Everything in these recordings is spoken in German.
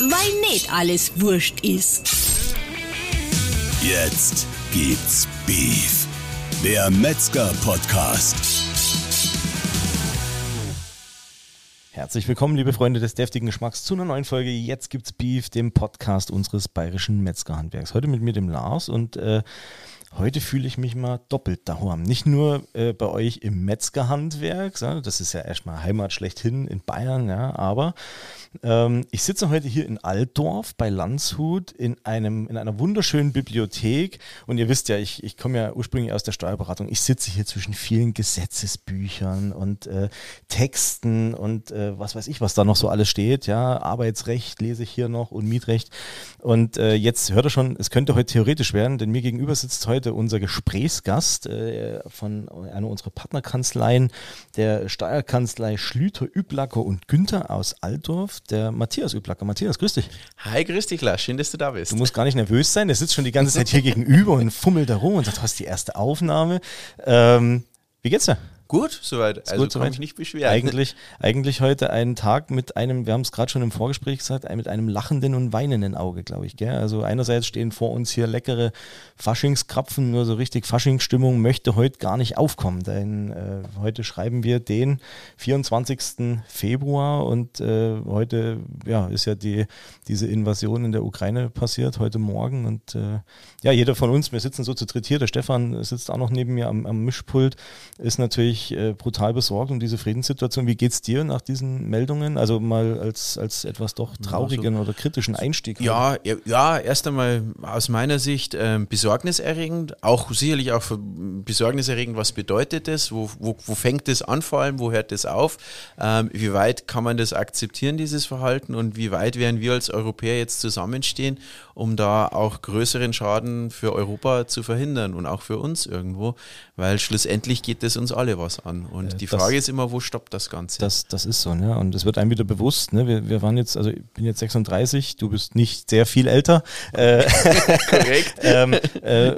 weil nicht alles wurscht ist. Jetzt gibt's Beef. Der Metzger-Podcast. Herzlich willkommen, liebe Freunde des deftigen Geschmacks, zu einer neuen Folge Jetzt gibt's Beef, dem Podcast unseres bayerischen Metzgerhandwerks. Heute mit mir, dem Lars, und äh, heute fühle ich mich mal doppelt daheim. Nicht nur äh, bei euch im Metzgerhandwerk, das ist ja erstmal Heimat schlechthin in Bayern, ja, aber ähm, ich sitze heute hier in Altdorf bei Landshut in, einem, in einer wunderschönen Bibliothek und ihr wisst ja, ich, ich komme ja ursprünglich aus der Steuerberatung. Ich sitze hier zwischen vielen Gesetzesbüchern und äh, Texten und äh, was weiß ich, was da noch so alles steht. Ja, Arbeitsrecht lese ich hier noch und Mietrecht. Und äh, jetzt hört ihr schon, es könnte heute theoretisch werden, denn mir gegenüber sitzt heute unser Gesprächsgast äh, von einer unserer Partnerkanzleien, der Steuerkanzlei Schlüter, Üblacker und Günther aus Altdorf der Matthias Üblacker. Matthias, grüß dich. Hi, grüß dich, Lars. Schön, dass du da bist. Du musst gar nicht nervös sein. Der sitzt schon die ganze Zeit hier gegenüber und fummelt da rum und sagt, du hast die erste Aufnahme. Ähm, wie geht's dir? Gut, soweit. Ist also gut, kann soweit. mich nicht beschweren. Eigentlich, eigentlich heute einen Tag mit einem, wir haben es gerade schon im Vorgespräch gesagt, mit einem lachenden und weinenden Auge, glaube ich. Gell? Also einerseits stehen vor uns hier leckere Faschingskrapfen, nur so richtig Faschingsstimmung möchte heute gar nicht aufkommen, denn äh, heute schreiben wir den 24. Februar und äh, heute ja, ist ja die, diese Invasion in der Ukraine passiert, heute Morgen und äh, ja, jeder von uns, wir sitzen so zu dritt hier, der Stefan sitzt auch noch neben mir am, am Mischpult, ist natürlich äh, brutal besorgt um diese Friedenssituation. Wie geht's dir nach diesen Meldungen? Also mal als, als etwas doch traurigen oder kritischen Einstieg. Ja, ja, ja, erst einmal aus meiner Sicht ähm, besorgniserregend, auch sicherlich auch besorgniserregend, was bedeutet das, wo, wo, wo fängt das an vor allem, wo hört das auf, ähm, wie weit kann man das akzeptieren, dieses Verhalten und wie weit werden wir als Europäer jetzt zusammenstehen, um da auch größeren Schaden für Europa zu verhindern und auch für uns irgendwo, weil schlussendlich geht das uns alle was an und Äh, die das- Frage ist immer, wo stoppt das Ganze? Das, das ist so, ne? Und es wird einem wieder bewusst, ne? Wir, wir waren jetzt, also ich bin jetzt 36, du bist nicht sehr viel älter. Äh, Korrekt. ähm, äh,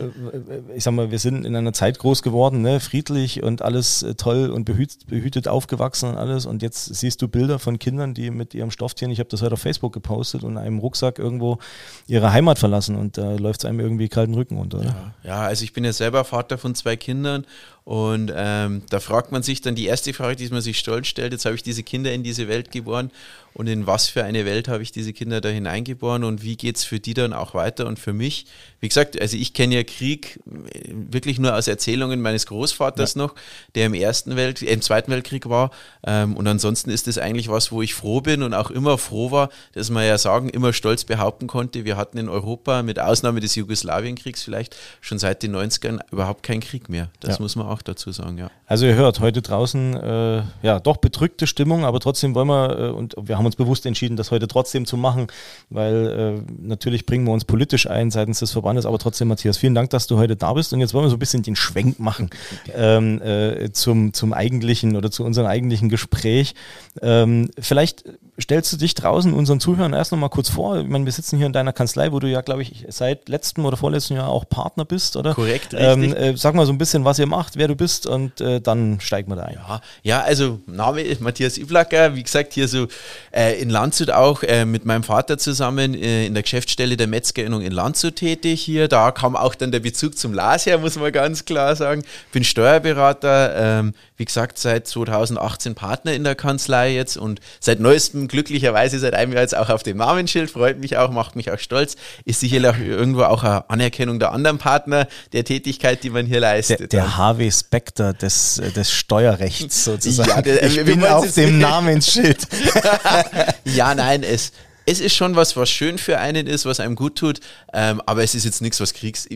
ich sag mal, wir sind in einer Zeit groß geworden, ne? friedlich und alles äh, toll und behütet, behütet aufgewachsen und alles. Und jetzt siehst du Bilder von Kindern, die mit ihrem Stofftieren, ich habe das heute auf Facebook gepostet, und einem Rucksack irgendwo ihre Heimat verlassen und da läuft es einem irgendwie kalten Rücken runter. Oder? Ja, also ich bin ja selber Vater von zwei Kindern und ähm, da fragt man sich dann die erste Frage, die man sich stolz stellt, jetzt habe ich diese Kinder in diese Welt geboren und in was für eine Welt habe ich diese Kinder da hineingeboren und wie geht es für die dann auch weiter und für mich? Wie gesagt, also ich kenne ja Krieg äh, wirklich nur aus Erzählungen meines Großvaters noch, der im ersten Welt, äh, im Zweiten Weltkrieg war ähm, und ansonsten ist das eigentlich was, wo ich froh bin und auch immer froh war, dass man ja sagen, immer stolz behaupten konnte, wir hatten in Europa mit Ausnahme des Jugoslawienkriegs vielleicht schon seit den 90ern überhaupt keinen Krieg mehr. Das Ja. muss man auch dazu sagen, ja. Also ihr hört heute draußen äh, ja doch bedrückte Stimmung, aber trotzdem wollen wir äh, und wir haben uns bewusst entschieden, das heute trotzdem zu machen, weil äh, natürlich bringen wir uns politisch ein seitens des Verbandes, aber trotzdem Matthias, vielen Dank, dass du heute da bist und jetzt wollen wir so ein bisschen den Schwenk machen ähm, äh, zum zum eigentlichen oder zu unserem eigentlichen Gespräch. Ähm, vielleicht stellst du dich draußen unseren Zuhörern erst noch mal kurz vor. Ich meine, wir sitzen hier in deiner Kanzlei, wo du ja, glaube ich, seit letztem oder vorletzten Jahr auch Partner bist, oder? Korrekt, Ähm, richtig. äh, sag mal so ein bisschen, was ihr macht, wer du bist und äh, dann steigen wir da ein. Ja, ja, also Name ist Matthias Iblacker, wie gesagt, hier so äh, in Landshut auch äh, mit meinem Vater zusammen äh, in der Geschäftsstelle der Metzgerinnung in Landshut tätig hier. Da kam auch dann der Bezug zum Lars her, muss man ganz klar sagen. Bin Steuerberater, ähm, wie gesagt, seit 2018 Partner in der Kanzlei jetzt und seit neuestem glücklicherweise seit einem Jahr jetzt auch auf dem Namensschild, freut mich auch, macht mich auch stolz. Ist sicherlich auch irgendwo auch eine Anerkennung der anderen Partner der Tätigkeit, die man hier Der, leistet. der Harvey Specter des, des Steuerrechts sozusagen. Ja, der- ich bin auf dem Namensschild. Ja, nein, es, es ist schon was, was schön für einen ist, was einem gut tut, ähm, aber es ist jetzt nichts, was Kriegs...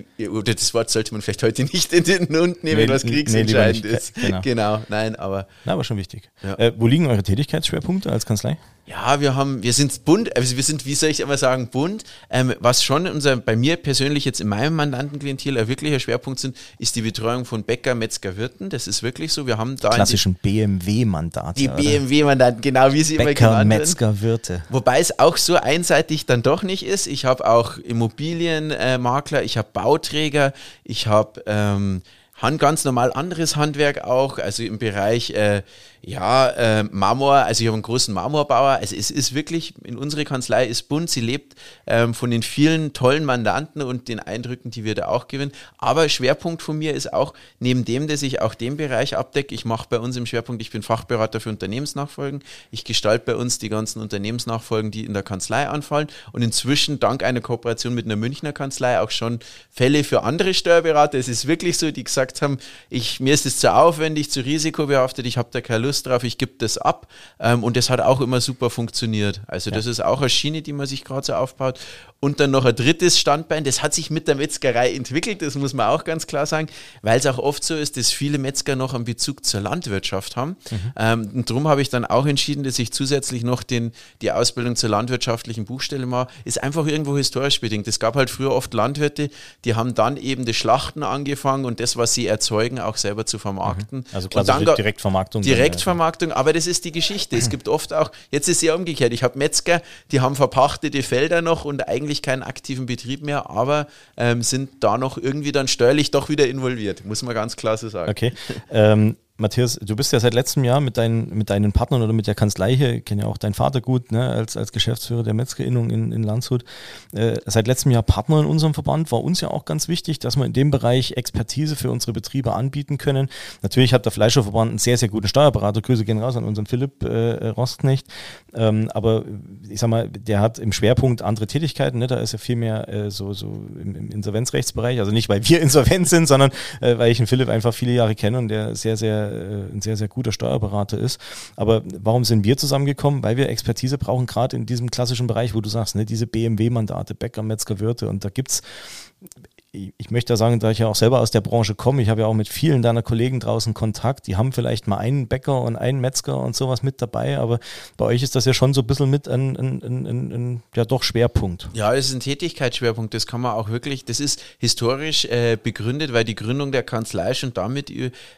Das Wort sollte man vielleicht heute nicht in den Mund nehmen, Nee, was nee, kriegsentscheidend nicht. ist. Genau. Genau, nein, aber Na, aber schon wichtig. Ja. Äh, wo liegen eure Tätigkeitsschwerpunkte als Kanzlei? Ja, wir haben, wir sind bunt, also wir sind, wie soll ich immer sagen, bunt. Ähm, was schon unser, bei mir persönlich jetzt in meinem Mandantenklientel ein wirklicher Schwerpunkt sind, ist die Betreuung von Bäcker, Metzger, Wirten. Das ist wirklich so. Wir haben da Klassischen BMW-Mandate. die, BMW-Mandanten, genau wie sie immer Bäcker, genannt werden. Metzger, Wirte. Wobei es auch so einseitig dann doch nicht ist. Ich habe auch Immobilienmakler, ich habe Bauträger, ich habe ähm, ganz normal anderes Handwerk auch, also im Bereich äh, Ja, äh, Marmor, also ich habe einen großen Marmorbauer. Also es ist wirklich, in unserer Kanzlei ist bunt, sie lebt ähm, von den vielen tollen Mandanten und den Eindrücken, die wir da auch gewinnen. Aber Schwerpunkt von mir ist auch, neben dem, dass ich auch den Bereich abdecke, ich mache bei uns im Schwerpunkt, ich bin Fachberater für Unternehmensnachfolgen. Ich gestalte bei uns die ganzen Unternehmensnachfolgen, die in der Kanzlei anfallen. Und inzwischen, dank einer Kooperation mit einer Münchner Kanzlei, auch schon Fälle für andere Steuerberater. Es ist wirklich so, die gesagt haben, ich, mir ist es zu aufwendig, zu risikobehaftet, ich habe da keine Lust Lust drauf, ich gebe das ab. Ähm, und das hat auch immer super funktioniert. Also ja. das ist auch eine Schiene, die man sich gerade so aufbaut. Und dann noch ein drittes Standbein, das hat sich mit der Metzgerei entwickelt, das muss man auch ganz klar sagen, weil es auch oft so ist, dass viele Metzger noch einen Bezug zur Landwirtschaft haben. Mhm. Ähm, und darum habe ich dann auch entschieden, dass ich zusätzlich noch den, die Ausbildung zur landwirtschaftlichen Buchstelle mache. Ist einfach irgendwo historisch bedingt. Es gab halt früher oft Landwirte, die haben dann eben das Schlachten angefangen und das, was sie erzeugen, auch selber zu vermarkten. Mhm. Also quasi Direktvermarktung. Direktvermarktung, aber das ist die Geschichte. Es gibt oft auch, jetzt ist es ja umgekehrt, ich habe Metzger, die haben verpachtete Felder noch und eigentlich eigentlich keinen aktiven Betrieb mehr, aber ähm, sind da noch irgendwie dann steuerlich doch wieder involviert, muss man ganz klar so sagen. Okay. Ähm, Matthias, du bist ja seit letztem Jahr mit, dein, mit deinen Partnern oder mit der Kanzlei hier, ich kenne ja auch deinen Vater gut, ne, als, als Geschäftsführer der Metzgerinnung in, in Landshut, äh, seit letztem Jahr Partner in unserem Verband, war uns ja auch ganz wichtig, dass wir in dem Bereich Expertise für unsere Betriebe anbieten können. Natürlich hat der Fleischerverband einen sehr, sehr guten Steuerberater, Grüße gehen raus an unseren Philipp äh, Rostknecht, ähm, aber ich sag mal, der hat im Schwerpunkt andere Tätigkeiten, ne, da ist ja viel mehr äh, so, so im, im Insolvenzrechtsbereich, also nicht, weil wir insolvent sind, sondern äh, weil ich den Philipp einfach viele Jahre kenne und der sehr, sehr äh, ein sehr, sehr guter Steuerberater ist. Aber warum sind wir zusammengekommen? Weil wir Expertise brauchen, gerade in diesem klassischen Bereich, wo du sagst, ne, diese BMW-Mandate, Bäcker, Metzger, Wirte. Und da gibt's ich möchte ja sagen, da ich ja auch selber aus der Branche komme, ich habe ja auch mit vielen deiner Kollegen draußen Kontakt, die haben vielleicht mal einen Bäcker und einen Metzger und sowas mit dabei, aber bei euch ist das ja schon so ein bisschen mit ein, ein, ein, ein ja doch Schwerpunkt. Ja, es ist ein Tätigkeitsschwerpunkt, das kann man auch wirklich, das ist historisch äh, begründet, weil die Gründung der Kanzlei schon damit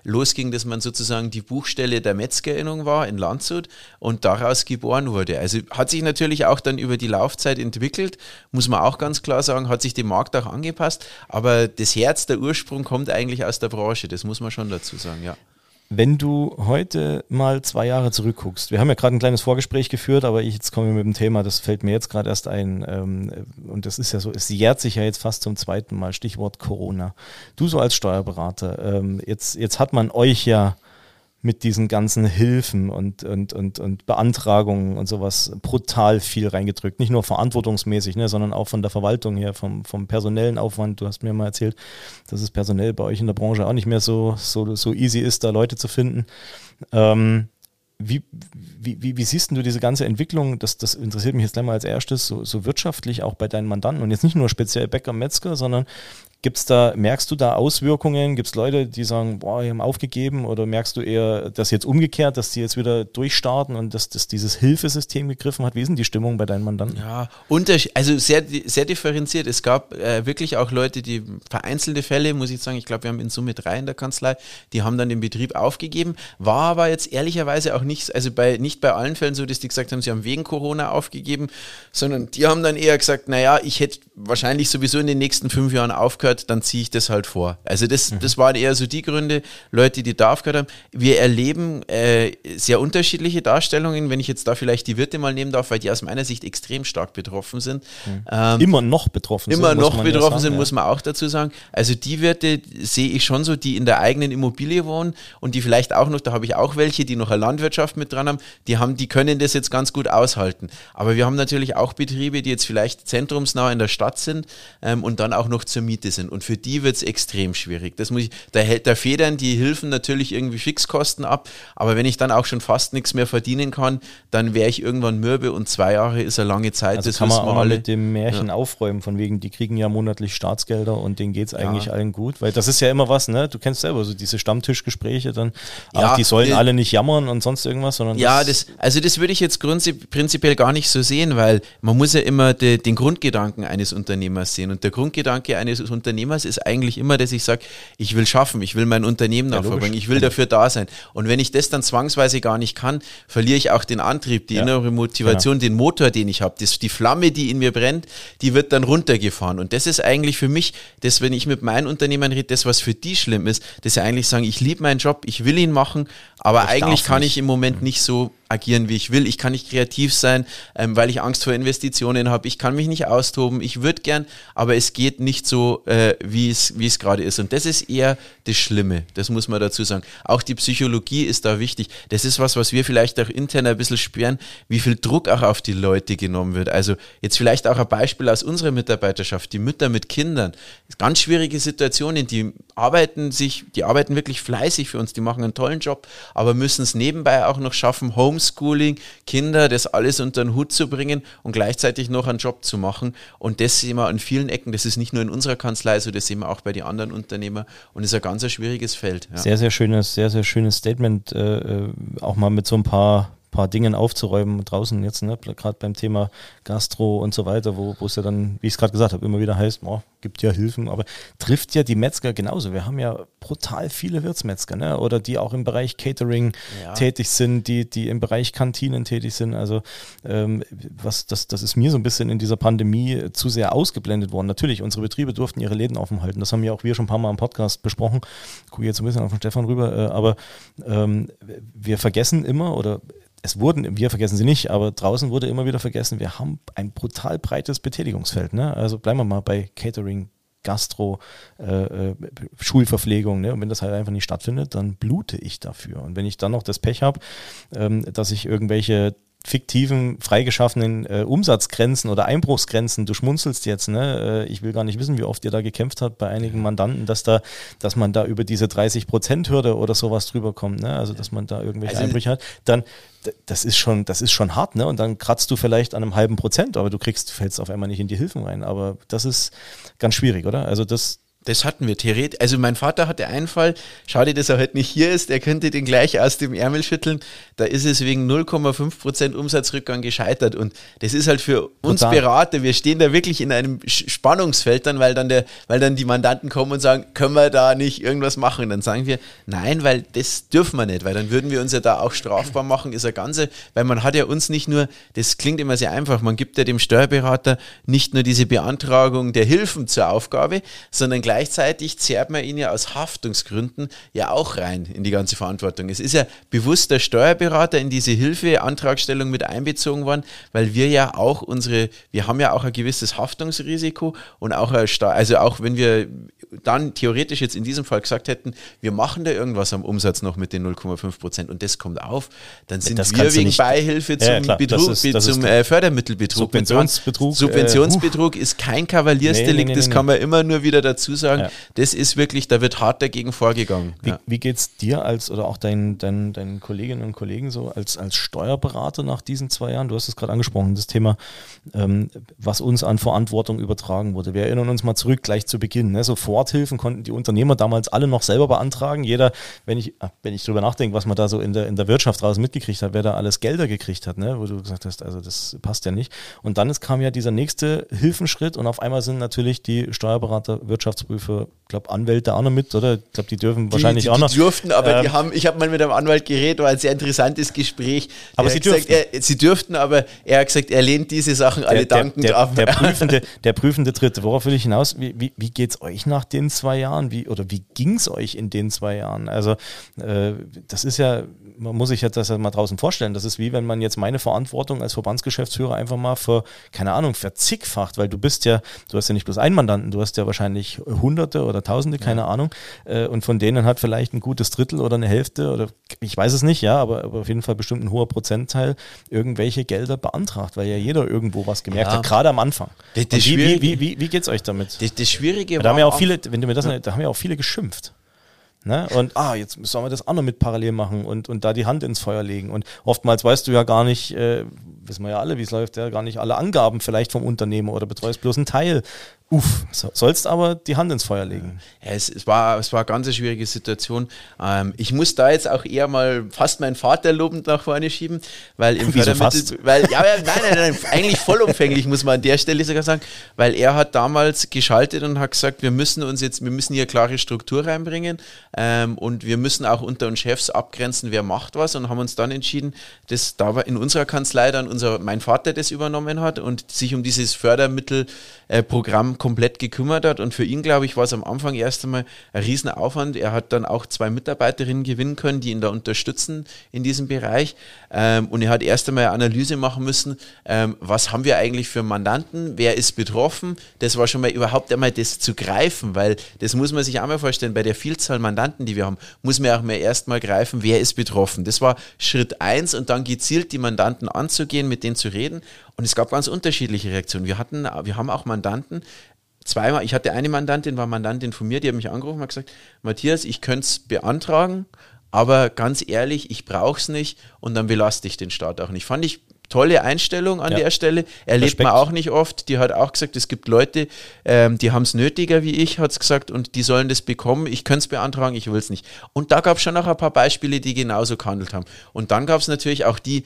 losging, dass man sozusagen die Buchstelle der Metzgerinnung war in Landshut und daraus geboren wurde. Also hat sich natürlich auch dann über die Laufzeit entwickelt, muss man auch ganz klar sagen, hat sich dem Markt auch angepasst, aber das Herz, der Ursprung kommt eigentlich aus der Branche, das muss man schon dazu sagen, ja. Wenn du heute mal zwei Jahre zurückguckst, wir haben ja gerade ein kleines Vorgespräch geführt, aber ich jetzt komme mit dem Thema, das fällt mir jetzt gerade erst ein, ähm, und das ist ja so, es jährt sich ja jetzt fast zum zweiten Mal, Stichwort Corona. Du so als Steuerberater, ähm, jetzt, jetzt hat man euch ja mit diesen ganzen Hilfen und, und, und, und Beantragungen und sowas brutal viel reingedrückt. Nicht nur verantwortungsmäßig, ne, sondern auch von der Verwaltung her, vom, vom personellen Aufwand. Du hast mir mal erzählt, dass es personell bei euch in der Branche auch nicht mehr so, so, so easy ist, da Leute zu finden. Ähm, wie, wie, wie, wie, siehst du diese ganze Entwicklung? Das, das interessiert mich jetzt gleich mal als erstes, so, so wirtschaftlich auch bei deinen Mandanten und jetzt nicht nur speziell Bäcker, Metzger, sondern Gibt's da, merkst du da Auswirkungen? Gibt es Leute, die sagen, boah, die haben aufgegeben? Oder merkst du eher, dass jetzt umgekehrt, dass die jetzt wieder durchstarten und dass, dass dieses Hilfesystem gegriffen hat? Wie ist denn die Stimmung bei deinen Mandanten? Ja, also sehr, sehr differenziert. Es gab äh, wirklich auch Leute, die vereinzelte Fälle, muss ich sagen, ich glaube, wir haben in Summe drei in der Kanzlei, die haben dann den Betrieb aufgegeben. War aber jetzt ehrlicherweise auch nicht, also bei, nicht bei allen Fällen so, dass die gesagt haben, sie haben wegen Corona aufgegeben, sondern die haben dann eher gesagt, naja, ich hätte wahrscheinlich sowieso in den nächsten fünf Jahren aufgehört dann ziehe ich das halt vor. Also das, mhm. das waren eher so die Gründe, Leute, die da aufgehört haben. Wir erleben äh, sehr unterschiedliche Darstellungen, wenn ich jetzt da vielleicht die Wirte mal nehmen darf, weil die aus meiner Sicht extrem stark betroffen sind. Mhm. Ähm, immer noch betroffen immer sind. Immer noch betroffen ja sind, ja. muss man auch dazu sagen. Also die Wirte sehe ich schon so, die in der eigenen Immobilie wohnen und die vielleicht auch noch, da habe ich auch welche, die noch eine Landwirtschaft mit dran haben, die haben, die können das jetzt ganz gut aushalten. Aber wir haben natürlich auch Betriebe, die jetzt vielleicht zentrumsnah in der Stadt sind ähm, und dann auch noch zur Miete sind. Und für die wird es extrem schwierig. Das muss ich, da, da federn die Hilfen natürlich irgendwie Fixkosten ab, aber wenn ich dann auch schon fast nichts mehr verdienen kann, dann wäre ich irgendwann mürbe und zwei Jahre ist eine lange Zeit. Also das kann man auch alle. mit dem Märchen ja. aufräumen, von wegen, die kriegen ja monatlich Staatsgelder und denen geht es eigentlich ja. allen gut, weil das ist ja immer was, ne? Du kennst selber so diese Stammtischgespräche dann, ja, ach, die sollen äh, alle nicht jammern und sonst irgendwas, sondern Ja, das, also das würde ich jetzt prinzipiell gar nicht so sehen, weil man muss ja immer de, den Grundgedanken eines Unternehmers sehen. Und der Grundgedanke eines Unternehmers ist eigentlich immer, dass ich sage, ich will schaffen, ich will mein Unternehmen Ja, logisch. ich will dafür da sein. Und wenn ich das dann zwangsweise gar nicht kann, verliere ich auch den Antrieb, die Ja. innere Motivation, den Motor, den ich habe, die Flamme, die in mir brennt, die wird dann runtergefahren. Und das ist eigentlich für mich, das, wenn ich mit meinen Unternehmern rede, das, was für die schlimm ist, dass sie eigentlich sagen, ich liebe meinen Job, ich will ihn machen, aber Ich eigentlich kann nicht. ich im Moment nicht so agieren, wie ich will. Ich kann nicht kreativ sein, ähm, weil ich Angst vor Investitionen habe. Ich kann mich nicht austoben. Ich würde gern, aber es geht nicht so, äh, wie es wie es gerade ist. Und das ist eher das Schlimme. Das muss man dazu sagen. Auch die Psychologie ist da wichtig. Das ist was, was wir vielleicht auch intern ein bisschen spüren, wie viel Druck auch auf die Leute genommen wird. Also jetzt vielleicht auch ein Beispiel aus unserer Mitarbeiterschaft. Die Mütter mit Kindern. Ganz schwierige Situationen. Die arbeiten sich, die arbeiten wirklich fleißig für uns. Die machen einen tollen Job, aber müssen es nebenbei auch noch schaffen, Homeschooling, Kinder, das alles unter den Hut zu bringen und gleichzeitig noch einen Job zu machen. Und das sehen wir an vielen Ecken. Das ist nicht nur in unserer Kanzlei so, das sehen wir auch bei den anderen Unternehmern und ist ein ganz schwieriges Feld. Ja. Sehr, sehr schönes, sehr, sehr schönes Statement, äh, äh, auch mal mit so ein paar, paar Dingen aufzuräumen draußen jetzt, ne? gerade beim Thema Gastro und so weiter, wo es ja dann, wie ich es gerade gesagt habe, immer wieder heißt, oh, gibt ja Hilfen, aber trifft ja die Metzger genauso. Wir haben ja brutal viele Wirtsmetzger, ne? oder die auch im Bereich Catering Ja. tätig sind, die, die im Bereich Kantinen tätig sind. Also ähm, was, das, das ist mir so ein bisschen in dieser Pandemie zu sehr ausgeblendet worden. Natürlich, unsere Betriebe durften ihre Läden offen halten. Das haben ja auch wir schon ein paar Mal im Podcast besprochen. Gucke jetzt ein bisschen auf den Stefan rüber, äh, aber ähm, wir vergessen immer oder es wurden, wir vergessen sie nicht, aber draußen wurde immer wieder vergessen, wir haben ein brutal breites Betätigungsfeld. Ne? Also bleiben wir mal bei Catering, Gastro, äh, äh, Schulverpflegung. Ne? Und wenn das halt einfach nicht stattfindet, dann blute ich dafür. Und wenn ich dann noch das Pech habe, ähm, dass ich irgendwelche fiktiven, freigeschaffenen äh, Umsatzgrenzen oder Einbruchsgrenzen, du schmunzelst jetzt, ne? Äh, ich will gar nicht wissen, wie oft ihr da gekämpft habt bei einigen Mandanten, dass da, dass man da über diese 30%-Hürde oder sowas drüber kommt, ne? Also dass man da irgendwelche Also- Einbrüche hat, dann das ist schon, das ist schon hart, ne? Und dann kratzt du vielleicht an einem halben Prozent, aber du kriegst, fällst auf einmal nicht in die Hilfen rein. Aber das ist ganz schwierig, oder? Also das, Das hatten wir theoretisch. Also mein Vater hatte einen Fall, schade, dass er heute nicht hier ist, er könnte den gleich aus dem Ärmel schütteln. Da ist es wegen 0,5% Umsatzrückgang gescheitert. Und das ist halt für uns Total. Berater, wir stehen da wirklich in einem Spannungsfeld dann, weil dann der, weil dann die Mandanten kommen und sagen, können wir da nicht irgendwas machen? Und dann sagen wir, nein, weil das dürfen wir nicht, weil dann würden wir uns ja da auch strafbar machen, ist eine ganze, weil man hat ja uns nicht nur, das klingt immer sehr einfach, man gibt ja dem Steuerberater nicht nur diese Beantragung der Hilfen zur Aufgabe, sondern gleichzeitig zerrt man ihn ja aus Haftungsgründen ja auch rein in die ganze Verantwortung. Es ist ja bewusst der Steuerberater in diese Hilfeantragstellung mit einbezogen worden, weil wir ja auch unsere, wir haben ja auch ein gewisses Haftungsrisiko und auch ein also auch wenn wir dann theoretisch jetzt in diesem Fall gesagt hätten, wir machen da irgendwas am Umsatz noch mit den 0,5 Prozent und das kommt auf, dann sind Das wir wegen nicht- Beihilfe zum, ja, klar, Betrug, ist- zum äh, Fördermittelbetrug. Subventionsbetrug, äh, Subventionsbetrug ist kein Kavaliersdelikt, Nee, nee, nee, das kann man immer nur wieder dazu sagen. Ja. Das ist wirklich, da wird hart dagegen vorgegangen. Wie, Ja. wie geht's dir als oder auch deinen, deinen, deinen Kolleginnen und Kollegen so als, als Steuerberater nach diesen zwei Jahren? Du hast es gerade angesprochen, das Thema, ähm, was uns an Verantwortung übertragen wurde. Wir erinnern uns mal zurück, gleich zu Beginn. Ne? Soforthilfen konnten die Unternehmer damals alle noch selber beantragen. Jeder, wenn ich, ah, wenn ich drüber nachdenke, was man da so in der, in der Wirtschaft draußen mitgekriegt hat, wer da alles Gelder gekriegt hat, ne? wo du gesagt hast, also das passt ja nicht. Und dann ist, kam ja dieser nächste Hilfenschritt und auf einmal sind natürlich die Steuerberater, Wirtschaftsprüfer, ich glaube Anwälte auch noch mit, oder? Ich glaube, die dürfen wahrscheinlich die, auch die, noch. Die durften, aber die Ähm, haben, ich habe mal mit einem Anwalt geredet, war ein sehr interessantes Gespräch. Aber sie gesagt, dürften. Er, sie dürften, aber er hat gesagt, er lehnt diese Sachen alle dankend der, ab. der, der, prüfende, der prüfende Dritte. Worauf will ich hinaus? Wie, wie, wie geht es euch nach den zwei Jahren? Wie, oder wie ging es euch in den zwei Jahren? Also, äh, das ist ja, man muss sich jetzt das ja mal draußen vorstellen. Das ist wie wenn man jetzt meine Verantwortung als Verbandsgeschäftsführer einfach mal für, keine Ahnung, verzigfacht, weil du bist ja, du hast ja nicht bloß einen Mandanten, du hast ja wahrscheinlich Hunderte oder Tausende, keine Ahnung. Äh, und von denen hat vielleicht ein gutes Drittel oder eine Hälfte oder ich weiß es nicht, ja, aber, aber auf jeden Fall bestimmt ein hoher Prozentteil irgendwelche Gelder beantragt, weil ja jeder irgendwo was gemerkt Ja. hat, gerade am Anfang. Das- das wie, wie, wie, wie, geht's euch damit? Das, das Schwierige Da haben ja auch viele, wenn du mir das, da haben ja auch viele geschimpft. Ne? Und ah, jetzt sollen wir das auch noch mit parallel machen und, und da die Hand ins Feuer legen. Und oftmals weißt du ja gar nicht, äh, wissen wir ja alle, wie es läuft, ja, gar nicht alle Angaben vielleicht vom Unternehmer oder betreust bloß einen Teil. Uff, so, sollst aber die Hand ins Feuer legen. Ja, es, es, war, es war eine ganz schwierige Situation. Ähm, ich muss da jetzt auch eher mal fast meinen Vater lobend nach vorne schieben, weil im Wieso Fördermittel, weil, ja, nein, nein, nein, eigentlich vollumfänglich muss man an der Stelle sogar sagen, weil er hat damals geschaltet und hat gesagt, wir müssen uns jetzt, wir müssen hier klare Struktur reinbringen ähm, und wir müssen auch unter uns Chefs abgrenzen, wer macht was und haben uns dann entschieden, dass da in unserer Kanzlei dann unser, mein Vater das übernommen hat und sich um dieses Fördermittelprogramm äh, komplett gekümmert hat. Und für ihn, glaube ich, war es am Anfang erst einmal ein Riesenaufwand. Er hat dann auch zwei Mitarbeiterinnen gewinnen können, die ihn da unterstützen in diesem Bereich. Ähm, und er hat erst einmal eine Analyse machen müssen, ähm, was haben wir eigentlich für Mandanten, wer ist betroffen. Das war schon mal überhaupt einmal das zu greifen, weil das muss man sich auch mal vorstellen, bei der Vielzahl Mandanten, die wir haben, muss man auch mal erst mal greifen, wer ist betroffen. Das war Schritt eins und dann gezielt die Mandanten anzugehen, mit denen zu reden. Und es gab ganz unterschiedliche Reaktionen. Wir hatten, wir haben auch Mandanten, zweimal, ich hatte eine Mandantin, war Mandantin von mir, die hat mich angerufen und hat gesagt, Matthias, ich könnte es beantragen, aber ganz ehrlich, ich brauche es nicht und dann belaste ich den Staat auch nicht. Fand ich tolle Einstellung an ja. der Stelle. Erlebt Respekt. man auch nicht oft. Die hat auch gesagt, es gibt Leute, ähm, die haben es nötiger wie ich, hat es gesagt, und die sollen das bekommen. Ich könnte es beantragen, ich will es nicht. Und da gab es schon noch ein paar Beispiele, die genauso gehandelt haben. Und dann gab es natürlich auch die,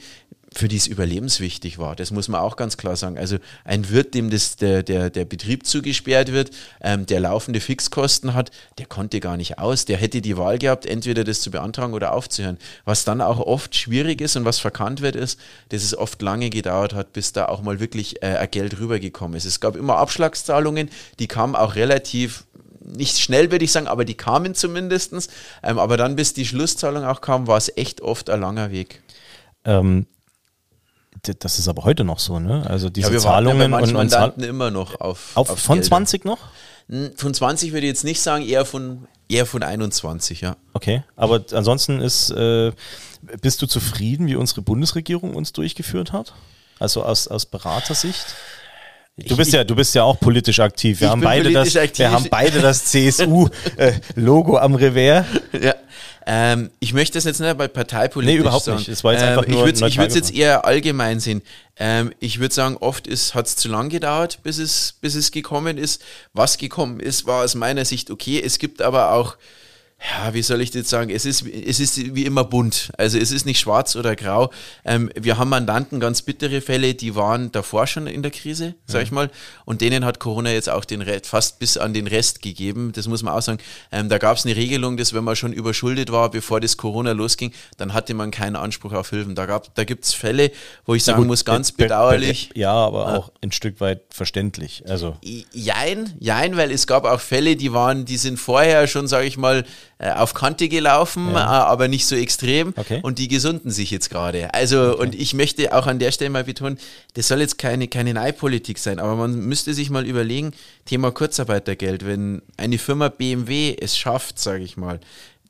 für die es überlebenswichtig war. Das muss man auch ganz klar sagen. Also ein Wirt, dem das, der, der, der Betrieb zugesperrt wird, ähm, der laufende Fixkosten hat, der konnte gar nicht aus. Der hätte die Wahl gehabt, entweder das zu beantragen oder aufzuhören. Was dann auch oft schwierig ist und was verkannt wird, ist, dass es oft lange gedauert hat, bis da auch mal wirklich äh, Geld rübergekommen ist. Es gab immer Abschlagszahlungen, die kamen auch relativ nicht schnell, würde ich sagen, aber die kamen zumindest. Ähm, aber dann, bis die Schlusszahlung auch kam, war es echt oft ein langer Weg. Ähm, das ist aber heute noch so, ne? Also diese ja, wir Zahlungen ja und, und Mandanten immer noch auf, auf von Gelder. 20 noch? Von 20 würde ich jetzt nicht sagen, eher von eher von 21, ja. Okay, aber ansonsten ist äh, bist du zufrieden, wie unsere Bundesregierung uns durchgeführt hat? Also aus, aus Beratersicht? Du bist ja, du bist ja auch politisch aktiv. Wir haben beide das, aktiv. wir haben beide das CSU-Logo äh, am Revers. Ja. Ähm, ich möchte das jetzt nicht bei Parteipolitik Nee, überhaupt sagen. nicht. Es war jetzt einfach ähm, nur ich würde es jetzt eher allgemein sehen. Ähm, ich würde sagen, oft hat es zu lang gedauert, bis es, bis es gekommen ist. Was gekommen ist, war aus meiner Sicht okay. Es gibt aber auch ja, wie soll ich das sagen? Es ist, es ist wie immer bunt. Also es ist nicht schwarz oder grau. Ähm, wir haben Mandanten, ganz bittere Fälle, die waren davor schon in der Krise, sag ja. ich mal. Und denen hat Corona jetzt auch den Rest, fast bis an den Rest gegeben. Das muss man auch sagen. Ähm, da gab es eine Regelung, dass wenn man schon überschuldet war, bevor das Corona losging, dann hatte man keinen Anspruch auf Hilfen. Da, gab, da gibt es Fälle, wo ich sagen gut, muss, ganz bedauerlich. Ja, aber auch ein Stück weit verständlich. Also. Jein, jein, weil es gab auch Fälle, die waren, die sind vorher schon, sage ich mal, auf Kante gelaufen, ja. Äh, aber nicht so extrem. Okay. Und die gesunden sich jetzt gerade. Also, okay. und ich möchte auch an der Stelle mal betonen, das soll jetzt keine, keine Neipolitik sein, aber man müsste sich mal überlegen, Thema Kurzarbeitergeld, wenn eine Firma BMW es schafft, sage ich mal,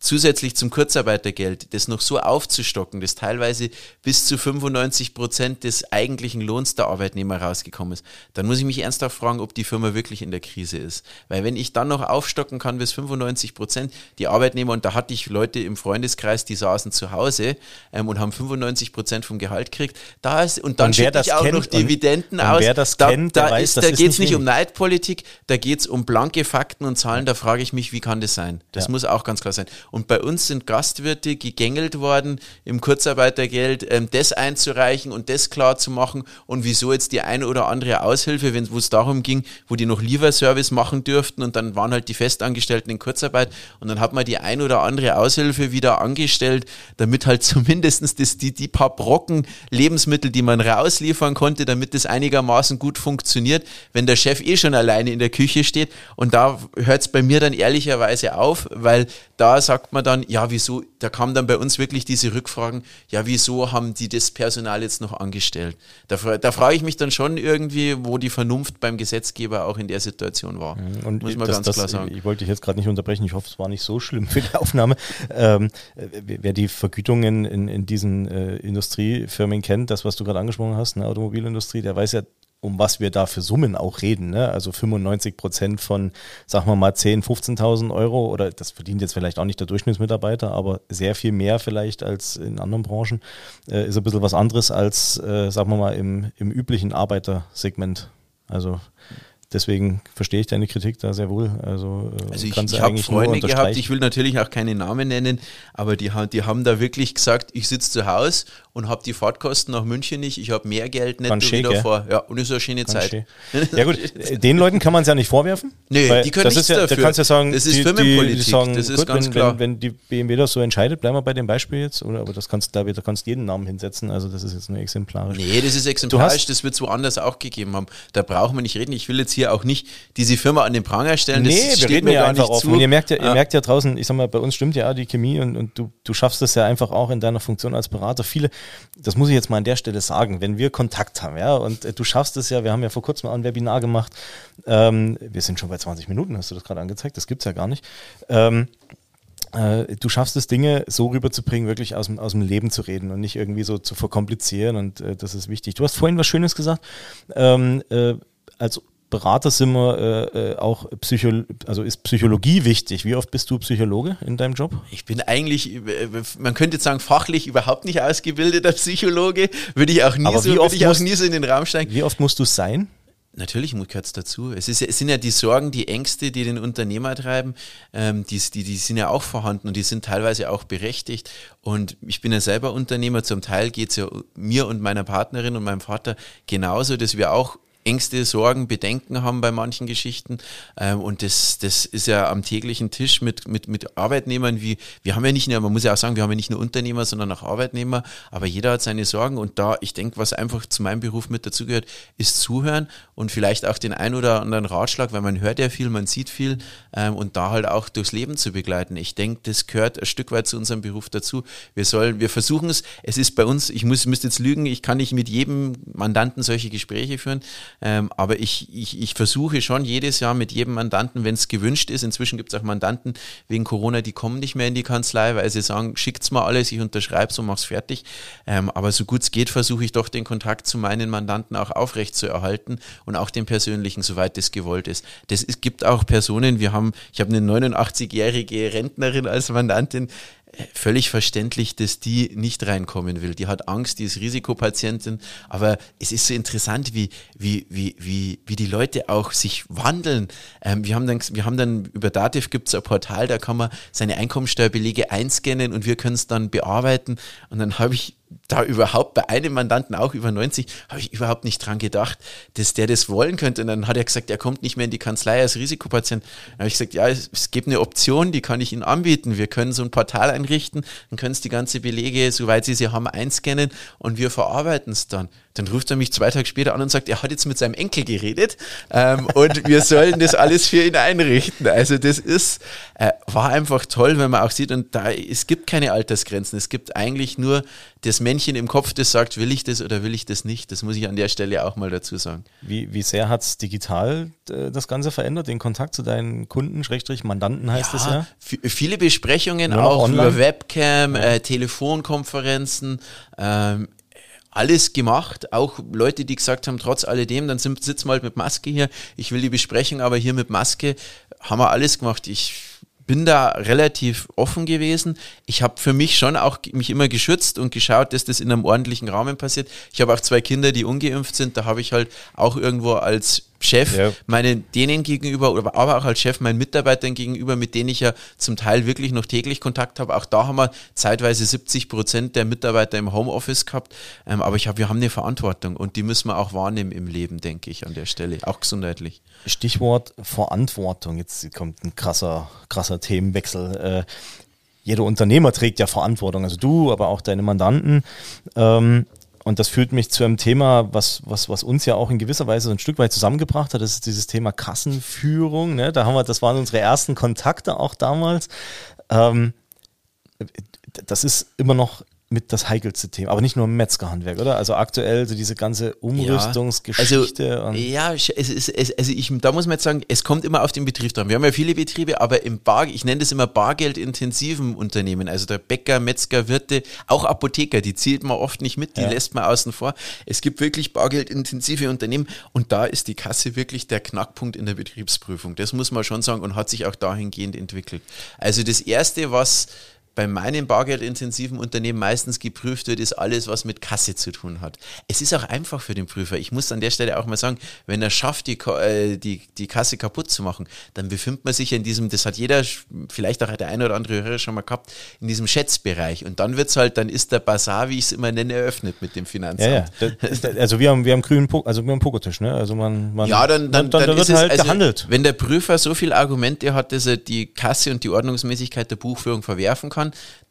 zusätzlich zum Kurzarbeitergeld, das noch so aufzustocken, dass teilweise bis zu 95 Prozent des eigentlichen Lohns der Arbeitnehmer rausgekommen ist, dann muss ich mich ernsthaft fragen, ob die Firma wirklich in der Krise ist. Weil wenn ich dann noch aufstocken kann bis 95 Prozent, die Arbeitnehmer, und da hatte ich Leute im Freundeskreis, die saßen zu Hause ähm, und haben 95 Prozent vom Gehalt gekriegt, da ist, und dann schicke ich auch noch Dividenden und, aus. wer das da, kennt, da, weiß, da geht es nicht, nicht um Neidpolitik, da geht es um blanke Fakten und Zahlen, da frage ich mich, wie kann das sein? Das ja. muss auch ganz klar sein. Und bei uns sind Gastwirte gegängelt worden, im Kurzarbeitergeld ähm, das einzureichen und das klar zu machen und wieso jetzt die eine oder andere Aushilfe, wenn es darum ging, wo die noch Lieferservice machen dürften und dann waren halt die Festangestellten in Kurzarbeit und dann hat man die ein oder andere Aushilfe wieder angestellt, damit halt zumindest das, die, die paar Brocken Lebensmittel, die man rausliefern konnte, damit das einigermaßen gut funktioniert, wenn der Chef eh schon alleine in der Küche steht. Und da hört es bei mir dann ehrlicherweise auf, weil da sagt man dann, ja, wieso, da kamen dann bei uns wirklich diese Rückfragen, ja, wieso haben die das Personal jetzt noch angestellt? Da, da frage ich mich dann schon irgendwie, wo die Vernunft beim Gesetzgeber auch in der Situation war. Mhm. Und Muss man das, ganz das, klar sagen. Ich wollte dich jetzt gerade nicht unterbrechen, ich hoffe, es war nicht so schlimm für die Aufnahme. Ähm, wer die Vergütungen in, in diesen äh, Industriefirmen kennt, das, was du gerade angesprochen hast, eine Automobilindustrie, der weiß ja um was wir da für Summen auch reden. Ne? Also 95 Prozent von, sagen wir mal, 10.000, 15.000 Euro oder das verdient jetzt vielleicht auch nicht der Durchschnittsmitarbeiter, aber sehr viel mehr vielleicht als in anderen Branchen, äh, ist ein bisschen was anderes als, äh, sagen wir mal, im, im üblichen Arbeitersegment. Also deswegen verstehe ich deine Kritik da sehr wohl. Also, äh, Also ich, ich habe Freunde gehabt, ich will natürlich auch keine Namen nennen, aber die, haben- die haben da wirklich gesagt, ich sitze zu Hause und habe die Fahrtkosten nach München nicht, ich habe mehr Geld netto Ganz wieder vor. Ja, und ist eine schöne Ganz Zeit. schön. Ja gut, den Leuten kann man es ja nicht vorwerfen. Nee, die können das nichts ist ja, dafür. Da kannst du ja sagen, Das ist die, Firmenpolitik, die, die sagen, das ist gut, ganz wenn, klar. Wenn, wenn die BMW das so entscheidet, bleiben wir bei dem Beispiel jetzt, oder, aber das kannst du da, da kannst du jeden Namen hinsetzen, also das ist jetzt nur exemplarisch. Nee, das ist exemplarisch, das wird es woanders auch gegeben haben. Da brauchen wir nicht reden. Ich will jetzt hier auch nicht diese Firma an den Pranger stellen. Das Nee, wir steht reden mir ja einfach nicht offen. zu. Und ihr merkt ja, ihr Ja. merkt ja draußen, ich sag mal, bei uns stimmt ja die Chemie und, und du, du schaffst das ja einfach auch in deiner Funktion als Berater. Viele, das muss ich jetzt mal an der Stelle sagen, wenn wir Kontakt haben, ja, und äh, du schaffst es ja, wir haben ja vor kurzem auch ein Webinar gemacht, ähm, wir sind schon bei 20 Minuten, hast du das gerade angezeigt, das gibt's ja gar nicht. Ähm, äh, du schaffst es, Dinge so rüberzubringen, wirklich aus dem, aus dem Leben zu reden und nicht irgendwie so zu verkomplizieren und äh, das ist wichtig. Du hast vorhin was Schönes gesagt. Ähm, äh, als Berater sind wir äh, äh, auch Psycho also ist Psychologie wichtig. Wie oft bist du Psychologe in deinem Job? Ich bin eigentlich, äh, man könnte jetzt sagen, fachlich überhaupt nicht ausgebildeter Psychologe. Würde ich auch nie, Aber so, oft ich auch musst- nie so in den Raum steigen. Wie oft musst du es sein? Natürlich gehört es dazu. Es, ist, es sind ja die Sorgen, die Ängste, die den Unternehmer treiben, ähm, die, die, die sind ja auch vorhanden und die sind teilweise auch berechtigt. Und ich bin ja selber Unternehmer. Zum Teil geht es ja mir und meiner Partnerin und meinem Vater genauso, dass wir auch Ängste, Sorgen, Bedenken haben bei manchen Geschichten. Ähm, und das, das ist ja am täglichen Tisch mit, mit, mit Arbeitnehmern, wie wir haben ja nicht nur, man muss ja auch sagen, wir haben ja nicht nur Unternehmer, sondern auch Arbeitnehmer, aber jeder hat seine Sorgen und da, ich denke, was einfach zu meinem Beruf mit dazugehört, ist zuhören und vielleicht auch den ein oder anderen Ratschlag, weil man hört ja viel, man sieht viel ähm, und da halt auch durchs Leben zu begleiten. Ich denke, das gehört ein Stück weit zu unserem Beruf dazu. Wir sollen, wir versuchen es, es ist bei uns, ich muss, müsste jetzt lügen, ich kann nicht mit jedem Mandanten solche Gespräche führen, ähm, aber ich, ich, ich versuche schon jedes Jahr mit jedem Mandanten, wenn es gewünscht ist, inzwischen gibt es auch Mandanten wegen Corona, die kommen nicht mehr in die Kanzlei, weil sie sagen, schickt's mal alles, ich unterschreibe und mach's fertig. Ähm, aber so gut es geht, versuche ich doch den Kontakt zu meinen Mandanten auch aufrecht zu erhalten und auch den persönlichen, soweit das gewollt ist. Das ist, gibt auch Personen, wir haben, ich habe eine 89-jährige Rentnerin als Mandantin, völlig verständlich, dass die nicht reinkommen will. Die hat Angst, die ist Risikopatientin, aber es ist so interessant, wie, wie, wie, wie, wie die Leute auch sich wandeln. Ähm, wir, haben dann, wir haben dann über Dativ gibt es ein Portal, da kann man seine Einkommensteuerbelege einscannen und wir können es dann bearbeiten. Und dann habe ich da überhaupt bei einem Mandanten auch über 90, habe ich überhaupt nicht dran gedacht, dass der das wollen könnte. Und dann hat er gesagt, er kommt nicht mehr in die Kanzlei als Risikopatient. Dann habe ich gesagt, ja, es, es gibt eine Option, die kann ich Ihnen anbieten. Wir können so ein Portal einrichten, dann können Sie die ganze Belege, soweit Sie sie haben, einscannen und wir verarbeiten es dann. Dann ruft er mich zwei Tage später an und sagt, er hat jetzt mit seinem Enkel geredet ähm, und wir sollen das alles für ihn einrichten. Also das ist, äh, war einfach toll, wenn man auch sieht, und da, es gibt keine Altersgrenzen. Es gibt eigentlich nur das Männchen im Kopf, das sagt, will ich das oder will ich das nicht. Das muss ich an der Stelle auch mal dazu sagen. Wie, wie sehr hat es digital äh, das Ganze verändert, den Kontakt zu deinen Kunden, Schrägstrich Mandanten heißt es ja? v- Viele Besprechungen auch online? über Webcam, äh, Telefonkonferenzen, ähm, alles gemacht. Auch Leute, die gesagt haben, trotz alledem, dann sind, sitzen wir halt mit Maske hier. Ich will die Besprechung aber hier mit Maske. Haben wir alles gemacht. Ich bin da relativ offen gewesen. Ich habe für mich schon auch mich immer geschützt und geschaut, dass das in einem ordentlichen Rahmen passiert. Ich habe auch zwei Kinder, die ungeimpft sind. Da habe ich halt auch irgendwo als Chef Ja. meinen denen gegenüber, aber auch als Chef meinen Mitarbeitern gegenüber, mit denen ich ja zum Teil wirklich noch täglich Kontakt habe. Auch da haben wir zeitweise 70 Prozent der Mitarbeiter im Homeoffice gehabt. Ähm, aber ich habe, wir haben eine Verantwortung und die müssen wir auch wahrnehmen im Leben, denke ich, an der Stelle, auch gesundheitlich. Stichwort Verantwortung. Jetzt kommt ein krasser, krasser Themenwechsel. Äh, jeder Unternehmer trägt ja Verantwortung, also du, aber auch deine Mandanten. Ähm, und das führt mich zu einem Thema, was, was, was uns ja auch in gewisser Weise ein Stück weit zusammengebracht hat. Das ist dieses Thema Kassenführung. Ne? Da haben wir, das waren unsere ersten Kontakte auch damals. Ähm, das ist immer noch mit das heikelste Thema, aber nicht nur im Metzgerhandwerk, oder? Also aktuell so diese ganze Umrüstungsgeschichte. Also, und ja, es ist, es, also ich, da muss man jetzt sagen, es kommt immer auf den Betrieb dran. Wir haben ja viele Betriebe, aber im Bar, ich nenne das immer bargeldintensiven Unternehmen, also der Bäcker, Metzger, Wirte, auch Apotheker, die zählt man oft nicht mit, die Ja. lässt man außen vor. Es gibt wirklich bargeldintensive Unternehmen und da ist die Kasse wirklich der Knackpunkt in der Betriebsprüfung. Das muss man schon sagen und hat sich auch dahingehend entwickelt. Also das erste, was bei meinen bargeldintensiven Unternehmen meistens geprüft wird, ist alles, was mit Kasse zu tun hat. Es ist auch einfach für den Prüfer. Ich muss an der Stelle auch mal sagen, wenn er schafft, die, äh, die, die Kasse kaputt zu machen, dann befindet man sich in diesem, das hat jeder, vielleicht auch der eine oder andere Hörer schon mal gehabt, in diesem Schätzbereich. Und dann wird es halt, dann ist der Bazar, wie ich es immer nenne, eröffnet mit dem Finanzamt. Ja, ja. also wir haben, wir haben grünen, po also wir haben Pokertisch, ne? Also man, man ja, dann, dann, dann, dann wird es, halt also, gehandelt. Wenn der Prüfer so viele Argumente hat, dass er die Kasse und die Ordnungsmäßigkeit der Buchführung verwerfen kann,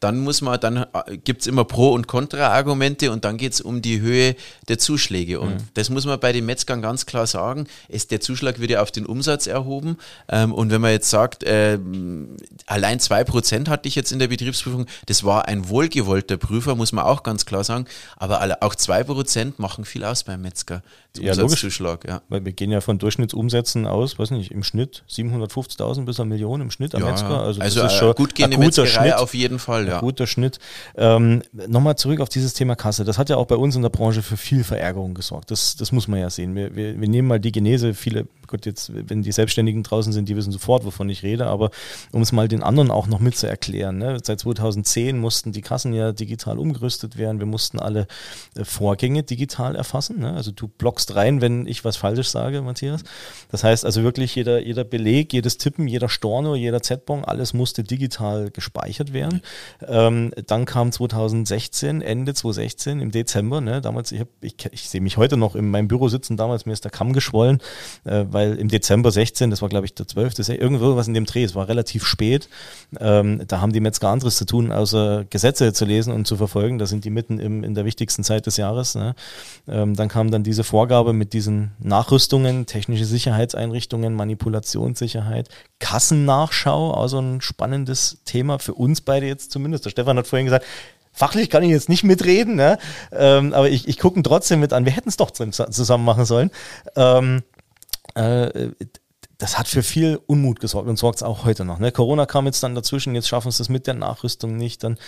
dann muss man, dann äh, gibt es immer Pro- und Kontra-Argumente und dann geht es um die Höhe der Zuschläge. Und mhm. das muss man bei den Metzgern ganz klar sagen. Es, der Zuschlag wird ja auf den Umsatz erhoben. Ähm, und wenn man jetzt sagt, äh, allein 2% hatte ich jetzt in der Betriebsprüfung, das war ein wohlgewollter Prüfer, muss man auch ganz klar sagen. Aber auch 2% machen viel aus beim Metzger. Ja, Umsatzzuschlag, ja. Weil wir gehen ja von Durchschnittsumsätzen aus, weiß nicht, im Schnitt 750.000 bis eine Million im Schnitt am ja, Metzger. Also, also das ist schon gut gehende ein guter Metzgerei Schnitt, auf jeden Fall, ja. Guter Schnitt. Ähm, Nochmal zurück auf dieses Thema Kasse. Das hat ja auch bei uns in der Branche für viel Verärgerung gesorgt. Das, das muss man ja sehen. Wir, wir, wir nehmen mal die Genese, viele, gut, jetzt, wenn die Selbstständigen draußen sind, die wissen sofort, wovon ich rede, aber um es mal den anderen auch noch mit zu erklären. Ne? Seit 2010 mussten die Kassen ja digital umgerüstet werden. Wir mussten alle äh, Vorgänge digital erfassen. Ne? Also du blockst rein, wenn ich was falsch sage, Matthias. Das heißt also wirklich jeder, jeder Beleg, jedes Tippen, jeder Storno, jeder Z-Bon, alles musste digital gespeichert werden. Ähm, dann kam 2016, Ende 2016 im Dezember, ne, damals, ich, ich, ich sehe mich heute noch in meinem Büro sitzen, damals mir ist der Kamm geschwollen, äh, weil im Dezember 16, das war glaube ich der 12., irgendwo was in dem Dreh, es war relativ spät, ähm, da haben die Metzger anderes zu tun, außer Gesetze zu lesen und zu verfolgen, da sind die mitten im, in der wichtigsten Zeit des Jahres. Ne? Ähm, dann kam dann diese Vorgabe, mit diesen Nachrüstungen, technische Sicherheitseinrichtungen, Manipulationssicherheit, Kassennachschau, also ein spannendes Thema für uns beide jetzt zumindest. Der Stefan hat vorhin gesagt, Fachlich kann ich jetzt nicht mitreden, ne? ähm, aber ich, ich gucke trotzdem mit an. Wir hätten es doch zusammen machen sollen. Ähm, äh, das hat für viel Unmut gesorgt und sorgt es auch heute noch. Ne? Corona kam jetzt dann dazwischen, jetzt schaffen es das mit der Nachrüstung nicht. Dann,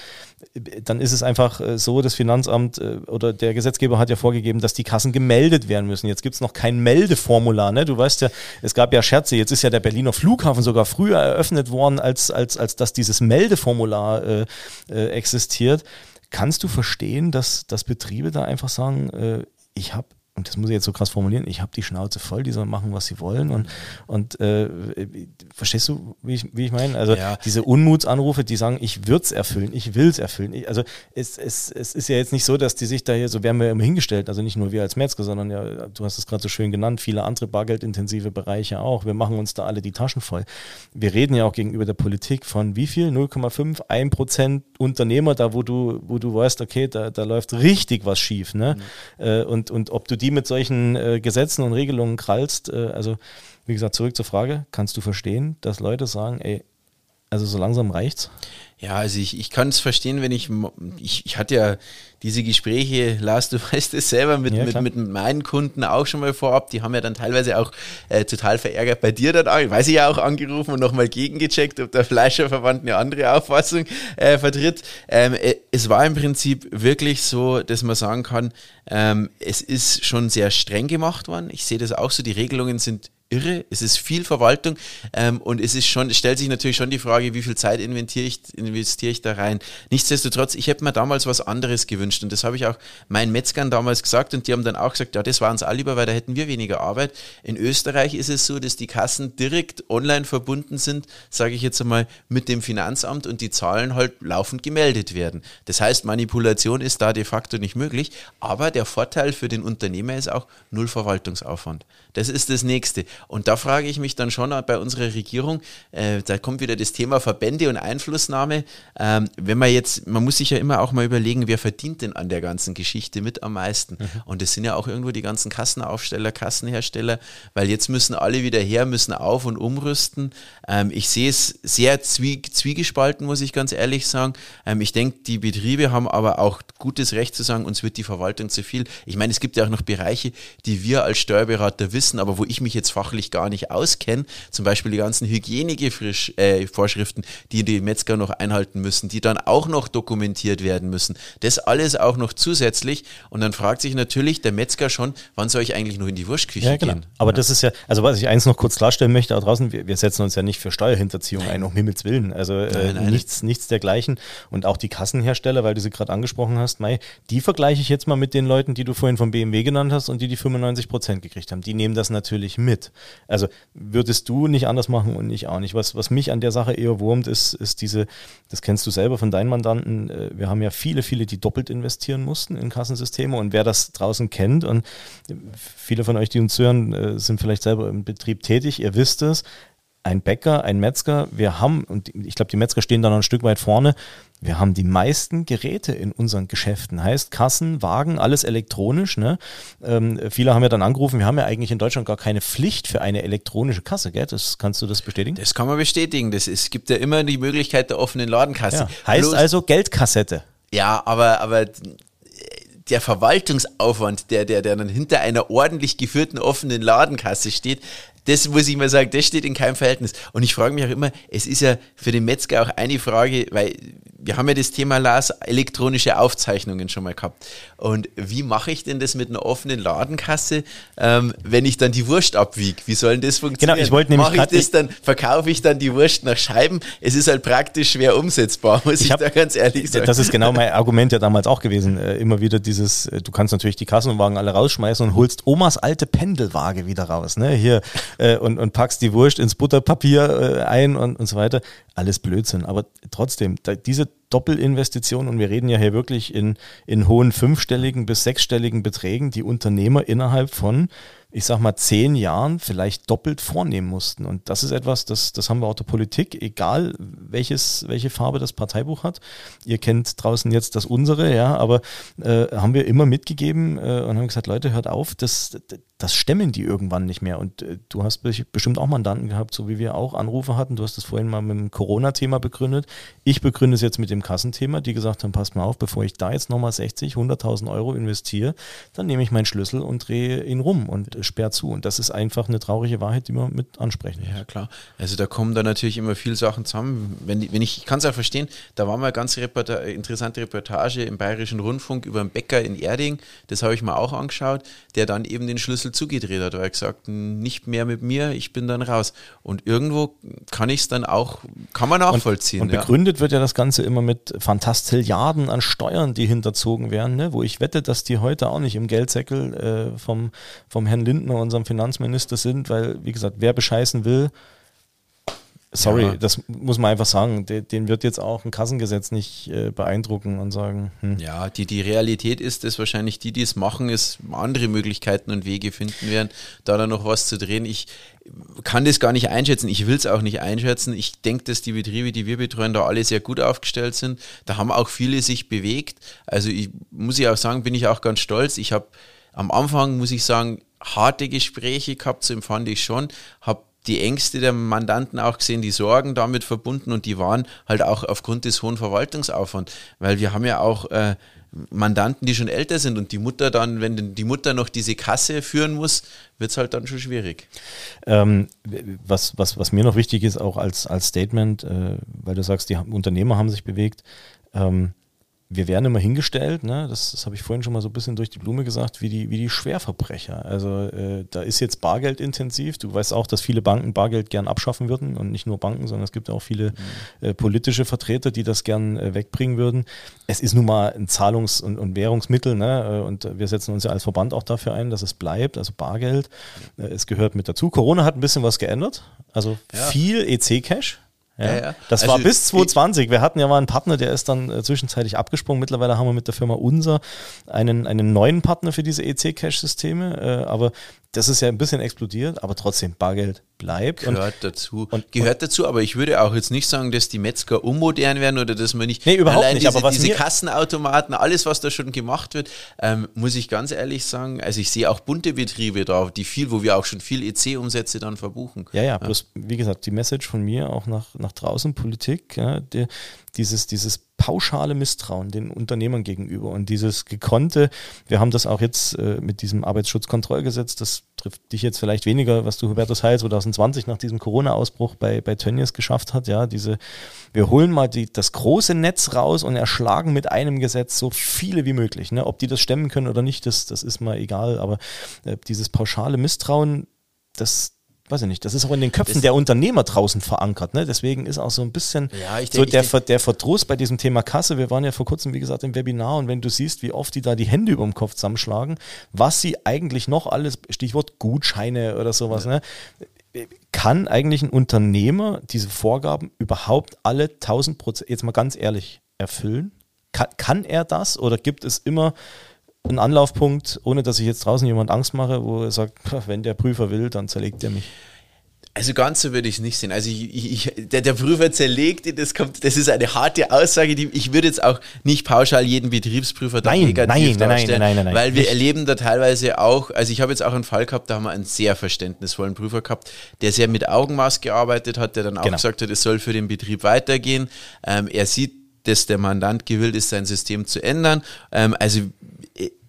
dann ist es einfach äh, so, das Finanzamt äh, oder der Gesetzgeber hat ja vorgegeben, dass die Kassen gemeldet werden müssen. Jetzt gibt es noch kein Meldeformular. Ne? Du weißt ja, es gab ja Scherze, jetzt ist ja der Berliner Flughafen sogar früher eröffnet worden, als, als, als dass dieses Meldeformular äh, existiert. Kannst du verstehen, dass, dass Betriebe da einfach sagen, äh, ich habe und das muss ich jetzt so krass formulieren, ich habe die Schnauze voll, die sollen machen, was sie wollen. Und, und äh, verstehst du, wie ich, wie ich meine? Also ja. diese Unmutsanrufe, die sagen, ich würde es erfüllen, ich will es erfüllen. Ich, also es, es, es ist ja jetzt nicht so, dass die sich da hier, so werden wir immer hingestellt, also nicht nur wir als Metzger, sondern ja, du hast es gerade so schön genannt, viele andere bargeldintensive Bereiche auch. Wir machen uns da alle die Taschen voll. Wir reden ja auch gegenüber der Politik von wie viel? 0,5, 1 Prozent Unternehmer, da wo du, wo du weißt, okay, da, da läuft richtig was schief. Ne? Mhm. Äh, und, und ob du die die mit solchen äh, Gesetzen und Regelungen krallst, äh, also wie gesagt, zurück zur Frage, kannst du verstehen, dass Leute sagen, ey, also so langsam reicht's? Ja, also ich, ich kann es verstehen, wenn ich, ich, ich hatte ja diese Gespräche, Lars, du weißt es selber, mit, ja, mit, mit, meinen Kunden auch schon mal vorab, die haben ja dann teilweise auch äh, total verärgert bei dir dann, weiß ich ja auch angerufen und nochmal gegengecheckt, ob der Fleischerverband eine andere Auffassung äh, vertritt. Ähm, äh, es war im Prinzip wirklich so, dass man sagen kann, ähm, es ist schon sehr streng gemacht worden. Ich sehe das auch so, die Regelungen sind irre. Es ist viel Verwaltung ähm, und es ist schon, stellt sich natürlich schon die Frage, wie viel Zeit investiere ich, investiere ich da rein. Nichtsdestotrotz, ich hätte mir damals was anderes gewünscht und das habe ich auch meinen Metzgern damals gesagt und die haben dann auch gesagt, ja, das war uns all lieber, weil da hätten wir weniger Arbeit. In Österreich ist es so, dass die Kassen direkt online verbunden sind, sage ich jetzt einmal, mit dem Finanzamt und die Zahlen halt laufend gemeldet werden. Das heißt, Manipulation ist da de facto nicht möglich, aber der Vorteil für den Unternehmer ist auch null Verwaltungsaufwand. Das ist das Nächste. Und da frage ich mich dann schon bei unserer Regierung, äh, da kommt wieder das Thema Verbände und Einflussnahme. Ähm, wenn man jetzt, man muss sich ja immer auch mal überlegen, wer verdient denn an der ganzen Geschichte mit am meisten? Mhm. Und das sind ja auch irgendwo die ganzen Kassenaufsteller, Kassenhersteller, weil jetzt müssen alle wieder her, müssen auf- und umrüsten. Ähm, ich sehe es sehr zwie zwiegespalten, muss ich ganz ehrlich sagen. Ähm, ich denke, die Betriebe haben aber auch gutes Recht zu sagen, uns wird die Verwaltung zu viel. Ich meine, es gibt ja auch noch Bereiche, die wir als Steuerberater wissen, aber wo ich mich jetzt fachlich fachlich gar nicht auskennen. Zum Beispiel die ganzen Hygienevorschriften, äh, die die Metzger noch einhalten müssen, die dann auch noch dokumentiert werden müssen. Das alles auch noch zusätzlich. Und dann fragt sich natürlich der Metzger schon, wann soll ich eigentlich noch in die Wurstküche ja, genau. gehen? Aber das ist ja, also was ich eins noch kurz klarstellen möchte, da draußen, wir, wir setzen uns ja nicht für Steuerhinterziehung ein, um Himmels Willen. Also äh, Nein, nein. nichts, nichts dergleichen. Und auch die Kassenhersteller, weil du sie gerade angesprochen hast, Mai, die vergleiche ich jetzt mal mit den Leuten, die du vorhin von BMW genannt hast und die die 95 Prozent gekriegt haben. Die nehmen das natürlich mit. Also würdest du nicht anders machen und ich auch nicht. Was, was mich an der Sache eher wurmt, ist, ist diese, das kennst du selber von deinen Mandanten, äh, wir haben ja viele, viele, die doppelt investieren mussten in Kassensysteme und wer das draußen kennt und viele von euch, die uns hören, äh, sind vielleicht selber im Betrieb tätig, ihr wisst es, ein Bäcker, ein Metzger, wir haben, und ich glaube, die Metzger stehen da noch ein Stück weit vorne, wir haben die meisten Geräte in unseren Geschäften. Heißt Kassen, Wagen, alles elektronisch. Ne? Ähm, viele haben ja dann angerufen, wir haben ja eigentlich in Deutschland gar keine Pflicht für eine elektronische Kasse. Gell? Das, kannst du das bestätigen? Das kann man bestätigen. Das, es gibt ja immer die Möglichkeit der offenen Ladenkasse. Ja. Heißt Bloß- also Geldkassette. Ja, aber, aber der Verwaltungsaufwand, der, der, der dann hinter einer ordentlich geführten offenen Ladenkasse steht, das muss ich mal sagen, das steht in keinem Verhältnis. Und ich frage mich auch immer, es ist ja für den Metzger auch eine Frage, weil wir haben ja das Thema Lars, elektronische Aufzeichnungen schon mal gehabt. Und wie mache ich denn das mit einer offenen Ladenkasse, ähm, wenn ich dann die Wurst abwiege? Wie soll denn das funktionieren? Genau, ich wollte nämlich Mache ich das dann, verkaufe ich dann die Wurst nach Scheiben? Es ist halt praktisch schwer umsetzbar, muss ich, hab- da ganz ehrlich sagen. Das ist genau mein Argument ja damals auch gewesen. Äh, immer wieder dieses, äh, du kannst natürlich die Kassenwagen alle rausschmeißen und holst Omas alte Pendelwaage wieder raus, ne? Hier äh, und, und packst die Wurst ins Butterpapier äh, ein und, und so weiter. Alles Blödsinn. Aber trotzdem, da, diese Doppelinvestition, und wir reden ja hier wirklich in, in hohen fünfstelligen bis sechsstelligen Beträgen, die Unternehmer innerhalb von, ich sag mal, zehn Jahren vielleicht doppelt vornehmen mussten. Und das ist etwas, das, das haben wir auch der Politik, egal welches, welche Farbe das Parteibuch hat. Ihr kennt draußen jetzt das unsere, ja, aber äh, haben wir immer mitgegeben äh, und haben gesagt, Leute, hört auf, das, das stemmen die irgendwann nicht mehr. Und äh, du hast be- bestimmt auch Mandanten gehabt, so wie wir auch Anrufe hatten. Du hast das vorhin mal mit dem Corona-Thema begründet. Ich begründe es jetzt mit dem Kassenthema, die gesagt haben, passt mal auf, bevor ich da jetzt nochmal 60, 100.000 Euro investiere, dann nehme ich meinen Schlüssel und drehe ihn rum und sperre zu. Und das ist einfach eine traurige Wahrheit, die man mit ansprechen muss. Ja, klar. Also da kommen dann natürlich immer viele Sachen zusammen. Wenn, wenn ich, ich kann es auch verstehen, da war mal eine ganz Reporta interessante Reportage im Bayerischen Rundfunk über einen Bäcker in Erding, das habe ich mir auch angeschaut, der dann eben den Schlüssel zugedreht hat, weil er gesagt, nicht mehr mit mir, ich bin dann raus. Und irgendwo kann ich es dann auch, kann man nachvollziehen. Und ja. begründet wird ja das Ganze immer mit Fantastilliarden an Steuern, die hinterzogen werden, ne? wo ich wette, dass die heute auch nicht im Geldsäckel äh, vom, vom Herrn Lindner, unserem Finanzminister, sind, weil, wie gesagt, wer bescheißen will, sorry, Ja. das muss man einfach sagen, de, den wird jetzt auch ein Kassengesetz nicht äh, beeindrucken und sagen, hm, Ja, die, die Realität ist, dass wahrscheinlich die, die es machen, es andere Möglichkeiten und Wege finden werden, da dann noch was zu drehen. Ich kann das gar nicht einschätzen. Ich will es auch nicht einschätzen. Ich denke, dass die Betriebe, die wir betreuen, da alle sehr gut aufgestellt sind. Da haben auch viele sich bewegt. Also ich muss ich auch sagen, bin ich auch ganz stolz. Ich habe am Anfang, muss ich sagen, harte Gespräche gehabt, so empfand ich schon. Habe die Ängste der Mandanten auch gesehen, die Sorgen damit verbunden und die waren halt auch aufgrund des hohen Verwaltungsaufwands, weil wir haben ja auch äh, Mandanten, die schon älter sind und die Mutter dann, wenn die Mutter noch diese Kasse führen muss, wird es halt dann schon schwierig. Ähm, was, was, was mir noch wichtig ist, auch als, als Statement, äh, weil du sagst, die Unternehmer haben sich bewegt, ähm, wir werden immer hingestellt, ne? das, das habe ich vorhin schon mal so ein bisschen durch die Blume gesagt, wie die, wie die Schwerverbrecher. Also äh, da ist jetzt Bargeld intensiv. Du weißt auch, dass viele Banken Bargeld gern abschaffen würden und nicht nur Banken, sondern es gibt auch viele äh, politische Vertreter, die das gern äh, wegbringen würden. Es ist nun mal ein Zahlungs- und, und Währungsmittel ne? äh, und wir setzen uns ja als Verband auch dafür ein, dass es bleibt, also Bargeld. Äh, es gehört mit dazu. Corona hat ein bisschen was geändert, also Ja. viel EC-Cash. Ja, Ja. Das Also war bis ich- 2020. Wir hatten ja mal einen Partner, der ist dann äh, zwischenzeitlich abgesprungen. Mittlerweile haben wir mit der Firma Unser einen, einen neuen Partner für diese EC-Cash-Systeme. Äh, aber das ist ja ein bisschen explodiert, aber trotzdem Bargeld bleibt. Und Gehört dazu. und- Gehört dazu, aber ich würde auch jetzt nicht sagen, dass die Metzger unmodern werden oder dass man nicht. Nee, überhaupt allein nicht, Diese, aber was diese Kassenautomaten, alles, was da schon gemacht wird, ähm, muss ich ganz ehrlich sagen, also ich sehe auch bunte Betriebe da, die viel, wo wir auch schon viel EC-Umsätze dann verbuchen. Ja, ja, bloß wie gesagt, die Message von mir auch nach, nach draußen, Politik, ja, die, dieses, dieses pauschale Misstrauen den Unternehmern gegenüber und dieses gekonnte, wir haben das auch jetzt äh, mit diesem Arbeitsschutzkontrollgesetz, das trifft dich jetzt vielleicht weniger, was du Hubertus Heil 2020 nach diesem Corona-Ausbruch bei, bei Tönnies geschafft hat, ja, diese, wir holen mal die, das große Netz raus und erschlagen mit einem Gesetz so viele wie möglich. Ne? Ob die das stemmen können oder nicht, das, das ist mal egal, aber äh, dieses pauschale Misstrauen, das, weiß ich nicht, das ist auch in den Köpfen das der Unternehmer draußen verankert. Ne? Deswegen ist auch so ein bisschen ja, denk, so der, denk, der Verdruss bei diesem Thema Kasse. Wir waren ja vor kurzem, wie gesagt, im Webinar und wenn du siehst, wie oft die da die Hände über dem Kopf zusammenschlagen, was sie eigentlich noch alles, Stichwort Gutscheine oder sowas, ja. ne? kann eigentlich ein Unternehmer diese Vorgaben überhaupt alle 1000 Prozent, jetzt mal ganz ehrlich, erfüllen? Kann, kann er das oder gibt es immer einen Anlaufpunkt, ohne dass ich jetzt draußen jemand Angst mache, wo er sagt, wenn der Prüfer will, dann zerlegt er mich. Also ganz so würde ich es nicht sehen. Also ich, ich, der, der Prüfer zerlegt, das kommt, das ist eine harte Aussage, die ich würde jetzt auch nicht pauschal jeden Betriebsprüfer da nein, negativ nein, darstellen, nein, nein, nein, weil wir erleben da teilweise auch, also ich habe jetzt auch einen Fall gehabt, da haben wir einen sehr verständnisvollen Prüfer gehabt, der sehr mit Augenmaß gearbeitet hat, der dann auch genau. gesagt hat, es soll für den Betrieb weitergehen. Ähm, er sieht, dass der Mandant gewillt ist, sein System zu ändern. Ähm, also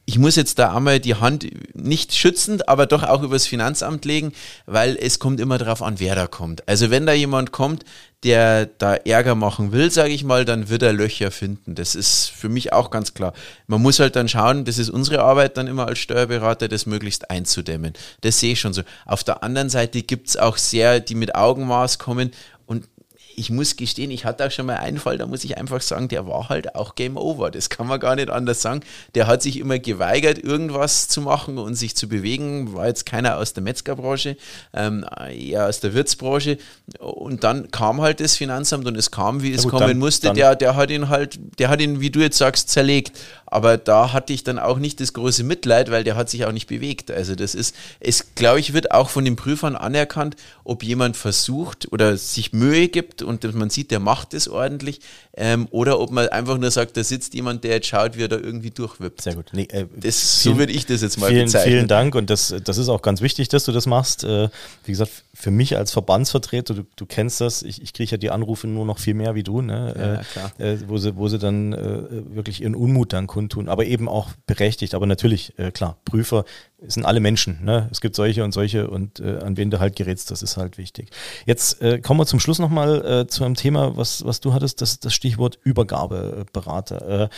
ich muss jetzt da einmal die Hand nicht schützend, aber doch auch übers Finanzamt legen, weil es kommt immer darauf an, wer da kommt. Also wenn da jemand kommt, der da Ärger machen will, sage ich mal, dann wird er Löcher finden. Das ist für mich auch ganz klar. Man muss halt dann schauen, das ist unsere Arbeit dann immer als Steuerberater, das möglichst einzudämmen. Das sehe ich schon so. Auf der anderen Seite gibt's auch sehr, die mit Augenmaß kommen ich muss gestehen, ich hatte auch schon mal einen Fall, da muss ich einfach sagen, der war halt auch Game Over. Das kann man gar nicht anders sagen. Der hat sich immer geweigert, irgendwas zu machen und sich zu bewegen. War jetzt keiner aus der Metzgerbranche, ähm, eher aus der Wirtsbranche. Und dann kam halt das Finanzamt und es kam, wie es gut, kommen dann, musste. Dann. Der, der hat ihn halt, der hat ihn, wie du jetzt sagst, zerlegt. Aber da hatte ich dann auch nicht das große Mitleid, weil der hat sich auch nicht bewegt. Also das ist, es glaube ich, wird auch von den Prüfern anerkannt, ob jemand versucht oder sich Mühe gibt und man sieht, der macht es ordentlich, ähm, oder ob man einfach nur sagt, da sitzt jemand, der jetzt schaut, wie er da irgendwie durchwippt. Sehr gut. Nee, äh, das, so würde ich das jetzt mal vielen, bezeichnen. Vielen Dank und das, das ist auch ganz wichtig, dass du das machst. Äh, wie gesagt, für mich als Verbandsvertreter, du, du kennst das, ich, ich kriege ja die Anrufe nur noch viel mehr wie du, ne? Ja, äh, wo, sie, wo sie dann äh, wirklich ihren Unmut dann kundtun, aber eben auch berechtigt. Aber natürlich, äh, klar, Prüfer sind alle Menschen. Ne? Es gibt solche und solche und äh, an wen du halt gerätst, das ist halt wichtig. Jetzt äh, kommen wir zum Schluss nochmal äh, zu einem Thema, was, was du hattest, das, das Stichwort Übergabeberater. Äh,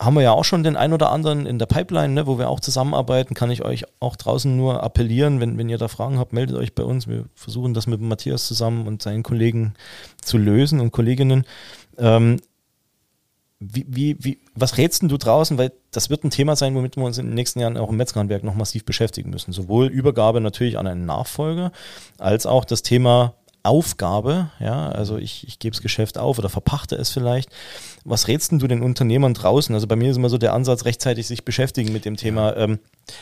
haben wir ja auch schon den ein oder anderen in der Pipeline, ne, wo wir auch zusammenarbeiten. Kann ich euch auch draußen nur appellieren, wenn, wenn ihr da Fragen habt, meldet euch bei uns. Wir versuchen das mit Matthias zusammen und seinen Kollegen zu lösen und Kolleginnen. Ähm, wie, wie, wie, was rätst du draußen? Weil das wird ein Thema sein, womit wir uns in den nächsten Jahren auch im Metzgerhandwerk noch massiv beschäftigen müssen. Sowohl Übergabe natürlich an einen Nachfolger, als auch das Thema Aufgabe, ja, also ich, ich gebe das Geschäft auf oder verpachte es vielleicht. Was rätst du den Unternehmern draußen? Also bei mir ist immer so der Ansatz, rechtzeitig sich beschäftigen mit dem Thema. Ähm,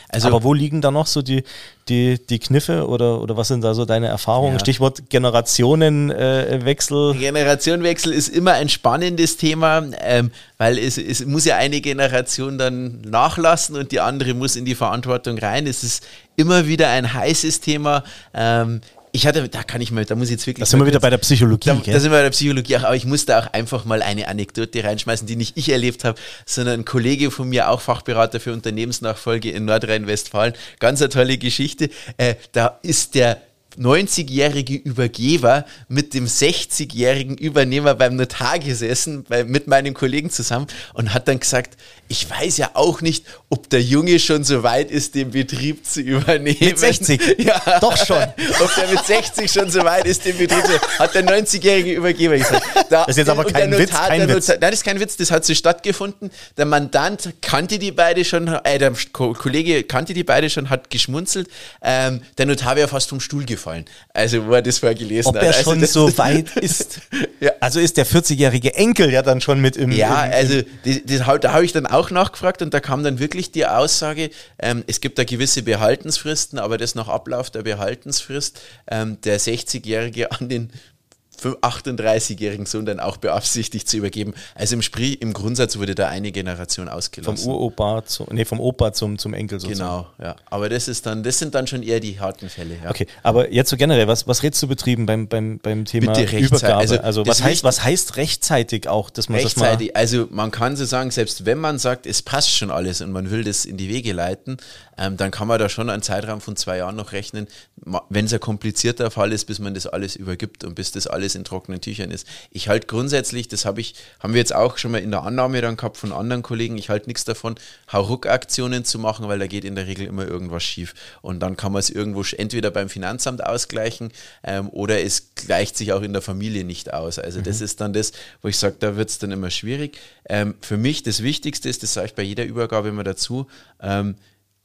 also, aber wo liegen da noch so die, die, die Kniffe oder, oder was sind da so deine Erfahrungen? Ja. Stichwort Generationenwechsel. Äh, Generationenwechsel ist immer ein spannendes Thema, ähm, weil es, es muss ja eine Generation dann nachlassen und die andere muss in die Verantwortung rein. Es ist immer wieder ein heißes Thema. Ähm, ich hatte, da kann ich mal, da muss ich jetzt wirklich. Da sind wir wieder bei der Psychologie. Da, da, sind wir bei der Psychologie, aber ich musste auch einfach mal eine Anekdote reinschmeißen, die nicht ich erlebt habe, sondern ein Kollege von mir, auch Fachberater für Unternehmensnachfolge in Nordrhein-Westfalen. Ganz eine tolle Geschichte. Äh, da ist der 90-jährige Übergeber mit dem 60-jährigen Übernehmer beim Notar gesessen, bei, mit meinem Kollegen zusammen und hat dann gesagt, ich weiß ja auch nicht, ob der Junge schon so weit ist, den Betrieb zu übernehmen. Mit 60? Ja. Doch schon. ob der mit 60 schon so weit ist, den Betrieb zu hat der 90-jährige Übergeber gesagt. Da, das ist jetzt aber kein Notar, Witz, kein Witz. Notar, nein, das ist kein Witz, das hat so stattgefunden. Der Mandant kannte die beide schon, äh, der Kollege kannte die beide schon, hat geschmunzelt. Ähm, der Notar wäre fast vom Stuhl gefallen. Also, wo er das vorher gelesen ob hat. Ob er also, schon so weit ist. ja. Also ist der 40-jährige Enkel ja dann schon mit im... Ja, im, also das, das, da habe ich dann auch auch nachgefragt und da kam dann wirklich die Aussage, ähm, es gibt da gewisse Behaltensfristen, aber das nach Ablauf der Behaltensfrist ähm, der 60-Jährige an den 38-jährigen Sohn dann auch beabsichtigt zu übergeben. Also im, Spree, im Grundsatz wurde da eine Generation ausgelassen. Vom Uropa zu, nee, vom Opa zum, zum Enkel sozusagen. Genau, ja. Aber das ist dann, das sind dann schon eher die harten Fälle. Ja. Okay, aber jetzt so generell, was, was rätst du Betrieben beim, beim, beim Thema Übergabe? Also, Also, das was, heißt, was heißt rechtzeitig auch, dass man Rechtzeitig, also man kann so sagen, selbst wenn man sagt, es passt schon alles und man will das in die Wege leiten, ähm, dann kann man da schon einen Zeitraum von zwei Jahren noch rechnen, wenn es ein komplizierter Fall ist, bis man das alles übergibt und bis das alles in trockenen Tüchern ist. Ich halte grundsätzlich, das habe ich, haben wir jetzt auch schon mal in der Annahme dann gehabt von anderen Kollegen, ich halte nichts davon, Hauruck-Aktionen zu machen, weil da geht in der Regel immer irgendwas schief. Und dann kann man es irgendwo entweder beim Finanzamt ausgleichen ähm, oder es gleicht sich auch in der Familie nicht aus. Also das ist dann das, wo ich sage, da wird es dann immer schwierig. Ähm, für mich das Wichtigste ist, das sage ich bei jeder Übergabe immer dazu, ähm,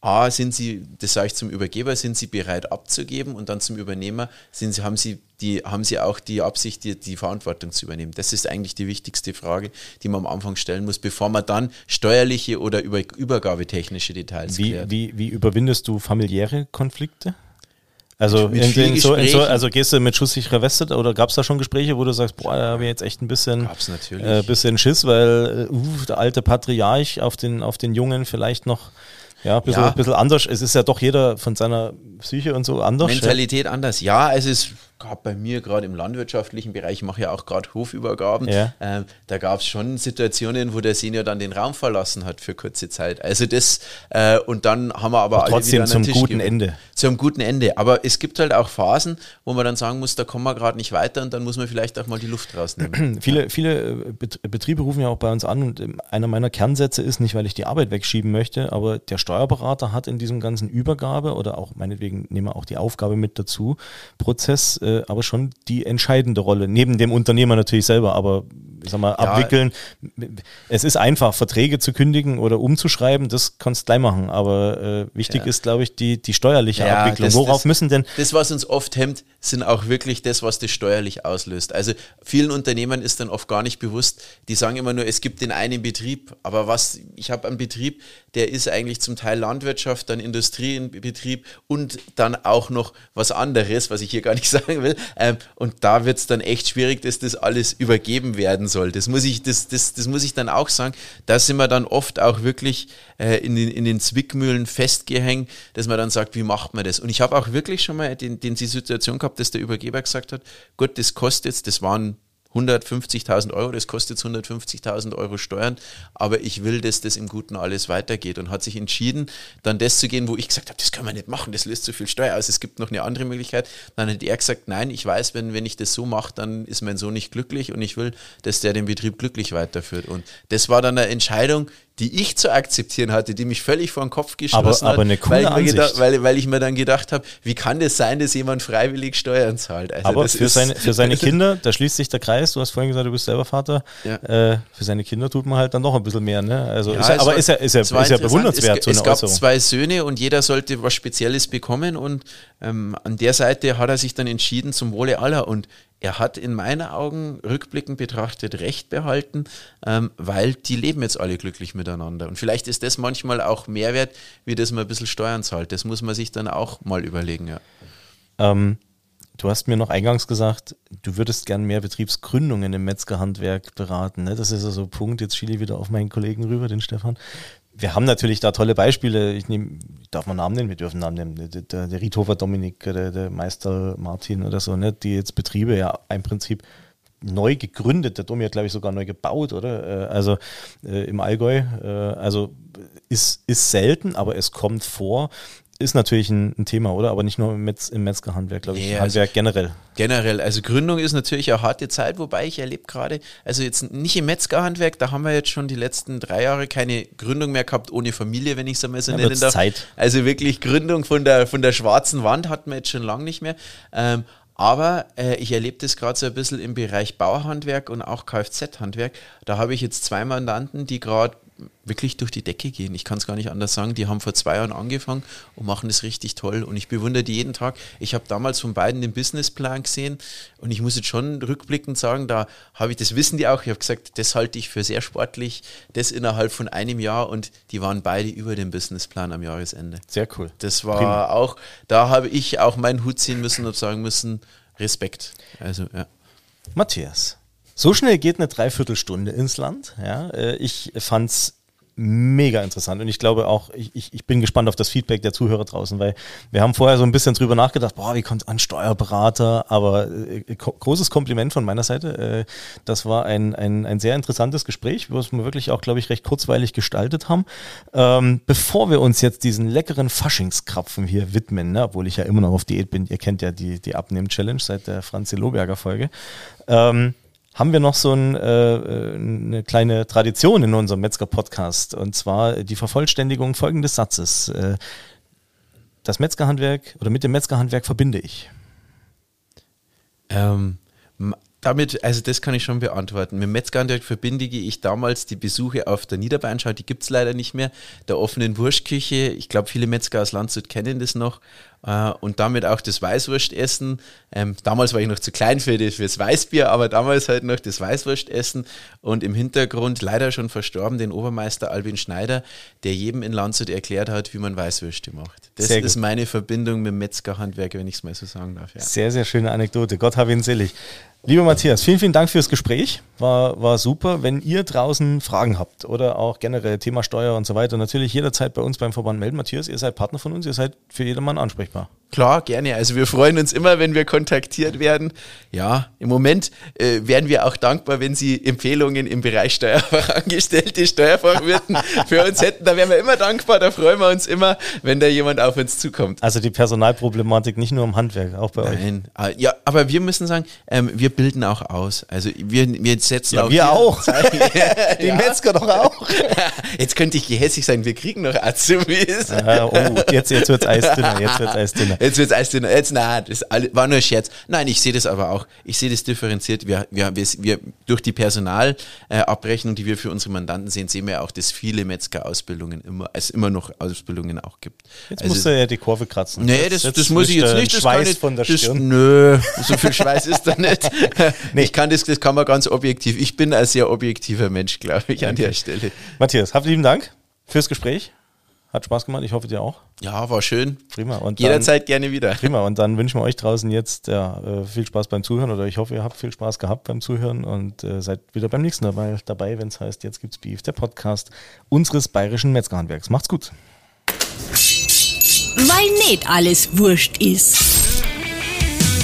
A, sind Sie, das sage ich zum Übergeber, sind Sie bereit abzugeben und dann zum Übernehmer sind Sie, haben, Sie die, haben Sie auch die Absicht, die, die Verantwortung zu übernehmen. Das ist eigentlich die wichtigste Frage, die man am Anfang stellen muss, bevor man dann steuerliche oder über, übergabetechnische Details Wie, klärt. wie, wie überwindest du familiäre Konflikte? Also, in, in so, in so, also gehst du mit schusssicherer Weste oder gab es da schon Gespräche, wo du sagst, boah, da habe ich jetzt echt ein bisschen, äh, bisschen Schiss, weil äh, uh, der alte Patriarch auf den, auf den Jungen vielleicht noch ja, ein bisschen, Ja. bisschen anders. Es ist ja doch jeder von seiner Psyche und so anders. ja. Mentalität anders. Ja, es gab bei mir gerade im landwirtschaftlichen Bereich, ich mache ja auch gerade Hofübergaben, Ja. ähm, da gab es schon Situationen, wo der Senior dann den Raum verlassen hat für kurze Zeit. Also das, äh, und dann haben wir aber Aber alle trotzdem zum Tisch guten geholt. Ende. Zum guten Ende. Aber es gibt halt auch Phasen, wo man dann sagen muss, da kommen wir gerade nicht weiter und dann muss man vielleicht auch mal die Luft rausnehmen. Viele, viele äh, Bet- Betriebe rufen ja auch bei uns an und ähm, einer meiner Kernsätze ist nicht, weil ich die Arbeit wegschieben möchte, aber der Steuerberater hat in diesem ganzen Übergabe oder auch meinetwegen nehmen wir auch die Aufgabe mit dazu, Prozess, äh, aber schon die entscheidende Rolle, neben dem Unternehmer natürlich selber, aber ich sag mal, abwickeln. Es ist einfach, Verträge zu kündigen oder umzuschreiben, das kannst du gleich machen, aber äh, wichtig Ja. ist, glaube ich, die, die steuerliche Ja, Abwicklung. das- Worauf das- müssen denn Das, was uns oft hemmt, sind auch wirklich das, was das steuerlich auslöst. Also vielen Unternehmern ist dann oft gar nicht bewusst, die sagen immer nur, es gibt den einen Betrieb, aber was, ich habe einen Betrieb, der ist eigentlich zum Teil Landwirtschaft, dann Industriebetrieb und dann auch noch was anderes, was ich hier gar nicht sagen will. Ähm, und da wird es dann echt schwierig, dass das alles übergeben werden soll. Das muss ich, das, das, das muss ich dann auch sagen. Da sind wir dann oft auch wirklich äh, in, den, in den Zwickmühlen festgehängt, dass man dann sagt, wie macht man das? Und ich habe auch wirklich schon mal den, den, die Situation gehabt, dass der Übergeber gesagt hat, gut, das kostet jetzt, das waren 150.000 Euro, das kostet jetzt 150.000 Euro Steuern, aber ich will, dass das im Guten alles weitergeht und hat sich entschieden, dann das zu gehen, wo ich gesagt habe, das können wir nicht machen, das löst zu viel Steuer aus, es gibt noch eine andere Möglichkeit. Dann hat er gesagt, nein, ich weiß, wenn, wenn ich das so mache, dann ist mein Sohn nicht glücklich und ich will, dass der den Betrieb glücklich weiterführt. Und das war dann eine Entscheidung, die ich zu akzeptieren hatte, die mich völlig vor den Kopf geschossen aber hat, eine coole weil, ich gedacht, weil, weil ich mir dann gedacht habe, wie kann das sein, dass jemand freiwillig Steuern zahlt? Also Aber für seine, für seine Kinder, da schließt sich der Kreis, du hast vorhin gesagt, du bist selber Vater, Ja. äh, für seine Kinder tut man halt dann noch ein bisschen mehr. Ne? Also Ja, ist ja, aber war- ist ja, ist ja, ist ja bewundernswert, es, so eine Es gab Äußerung. zwei Söhne und jeder sollte was Spezielles bekommen und ähm, an der Seite hat er sich dann entschieden zum Wohle aller und er hat in meinen Augen rückblickend betrachtet Recht behalten, ähm, weil die leben jetzt alle glücklich miteinander. Und vielleicht ist das manchmal auch Mehrwert, wie das man ein bisschen Steuern zahlt. Das muss man sich dann auch mal überlegen. Ja. Ähm, du hast mir noch eingangs gesagt, du würdest gern mehr Betriebsgründungen im Metzgerhandwerk beraten. Ne? Das ist also Punkt, jetzt schiele ich wieder auf meinen Kollegen rüber, den Stefan. Wir haben natürlich da tolle Beispiele. Ich nehme, darf man Namen nennen? Wir dürfen Namen nennen. Der, der, der Dominik, der, der Meister Martin oder so, ne? die jetzt Betriebe ja im Prinzip neu gegründet. Der Domi hat, glaube ich, sogar neu gebaut, oder? Äh, Also äh, im Allgäu. Äh, Also ist, ist selten, aber es kommt vor. Ist natürlich ein, ein Thema, oder? Aber nicht nur im, Metz, im Metzgerhandwerk, glaube ich. Nee, also- Handwerk generell. Generell, also Gründung ist natürlich eine harte Zeit, wobei ich erlebe gerade, also jetzt nicht im Metzgerhandwerk, da haben wir jetzt schon die letzten drei Jahre keine Gründung mehr gehabt ohne Familie, wenn ich es einmal so Ja, nennen darf. Zeit. Also wirklich Gründung von der, von der schwarzen Wand hatten wir jetzt schon lange nicht mehr. Ähm, aber äh, ich erlebe das gerade so ein bisschen im Bereich Bauhandwerk und auch Kfz-Handwerk. Da habe ich jetzt zwei Mandanten, die gerade wirklich durch die Decke gehen. Ich kann es gar nicht anders sagen. Die haben vor zwei Jahren angefangen und machen das richtig toll. Und ich bewundere die jeden Tag. Ich habe damals von beiden den Businessplan gesehen und ich muss jetzt schon rückblickend sagen, da habe ich, das wissen die auch, ich habe gesagt, das halte ich für sehr sportlich, das innerhalb von einem Jahr und die waren beide über dem Businessplan am Jahresende. Sehr cool. Das war Prima. auch, da habe ich auch meinen Hut ziehen müssen und sagen müssen, Respekt. Also, ja. Matthias, so schnell geht eine Dreiviertelstunde ins Land. Ja, äh, ich fand's mega interessant und ich glaube auch, ich, ich, bin gespannt auf das Feedback der Zuhörer draußen, weil wir haben vorher so ein bisschen drüber nachgedacht, boah, wie kommt an Steuerberater, aber äh, großes Kompliment von meiner Seite. Äh, das war ein, ein, ein sehr interessantes Gespräch, was wir wirklich auch, glaube ich, recht kurzweilig gestaltet haben. Ähm, bevor wir uns jetzt diesen leckeren Faschingskrapfen hier widmen, ne, obwohl ich ja immer noch auf Diät bin, ihr kennt ja die, die Abnehmen-Challenge seit der Franzi Lohberger Folge, ähm, haben wir noch so ein, äh, eine kleine Tradition in unserem Metzger-Podcast. Und zwar die Vervollständigung folgendes Satzes. Äh, das Metzgerhandwerk oder mit dem Metzgerhandwerk verbinde ich. Ähm, damit, also das kann ich schon beantworten. Mit Metzgerhandwerk verbinde ich damals die Besuche auf der Niederbayernschau, die gibt es leider nicht mehr, der offenen Wurstküche. Ich glaube, viele Metzger aus Landshut kennen das noch. Äh, und damit auch das Weißwurstessen. Ähm, damals war ich noch zu klein für das, fürs Weißbier, aber damals halt noch das Weißwurstessen und im Hintergrund leider schon verstorben den Obermeister Albin Schneider, der jedem in Landshut erklärt hat, wie man Weißwürste macht. Das sehr ist gut. meine Verbindung mit dem Metzgerhandwerk, wenn ich es mal so sagen darf. Ja. Sehr, sehr schöne Anekdote. Gott habe ihn selig. Lieber Matthias, vielen, vielen Dank fürs Gespräch. War, war super. Wenn ihr draußen Fragen habt oder auch generell Thema Steuer und so weiter, natürlich jederzeit bei uns beim Verband melden. Matthias, ihr seid Partner von uns, ihr seid für jedermann ansprechbar. Klar, gerne. Also wir freuen uns immer, wenn wir kontaktiert werden. Ja, im Moment äh, wären wir auch dankbar, wenn Sie Empfehlungen im Bereich Steuerfachangestellte, Steuerfachwirten für uns hätten. Da wären wir immer dankbar, da freuen wir uns immer, wenn da jemand auf uns zukommt. Also die Personalproblematik nicht nur im Handwerk, auch bei Nein. euch. Nein, ah, ja, aber wir müssen sagen, ähm, wir bilden auch aus. Also wir, wir setzen ja, auch. Wir auch. die ja. Metzger doch auch. Jetzt könnte ich gehässig sein, wir kriegen noch Azubis. Ah, oh, jetzt, jetzt wird es eisdünner, jetzt wird eisdünner. Jetzt wird es eisdünner. Jetzt, nein, das war nur ein Scherz. Nein, ich sehe das aber auch. Ich sehe das differenziert. Wir, wir, wir, wir durch die Personalabrechnung, die wir für unsere Mandanten sehen, sehen wir auch, dass viele Metzger-Ausbildungen immer, es immer noch Ausbildungen auch gibt. Jetzt also, musst du ja die Kurve kratzen. Nee, das, das, das muss ich jetzt nicht. Das Schweiß nicht, von der Stirn. Das, nö, so viel Schweiß ist da nicht. nee. Ich kann das, das kann man ganz objektiv. Ich bin ein sehr objektiver Mensch, glaube ich, an der Stelle. Matthias, habt lieben Dank fürs Gespräch. Hat Spaß gemacht, ich hoffe dir auch. Ja, war schön. Prima. Und Jederzeit dann, gerne wieder. Prima. Und dann wünschen wir euch draußen jetzt ja, äh, viel Spaß beim Zuhören oder ich hoffe, ihr habt viel Spaß gehabt beim Zuhören und äh, seid wieder beim nächsten Mal dabei, wenn es heißt, jetzt gibt's Beef, der Podcast unseres bayerischen Metzgerhandwerks. Macht's gut. Weil nicht alles wurscht ist.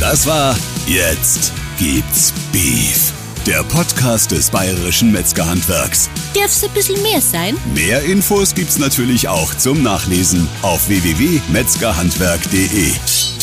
Das war Jetzt gibt's Beef der Podcast des Bayerischen Metzgerhandwerks. Darf's ein bisschen mehr sein? Mehr Infos gibt's natürlich auch zum Nachlesen auf www.metzgerhandwerk.de.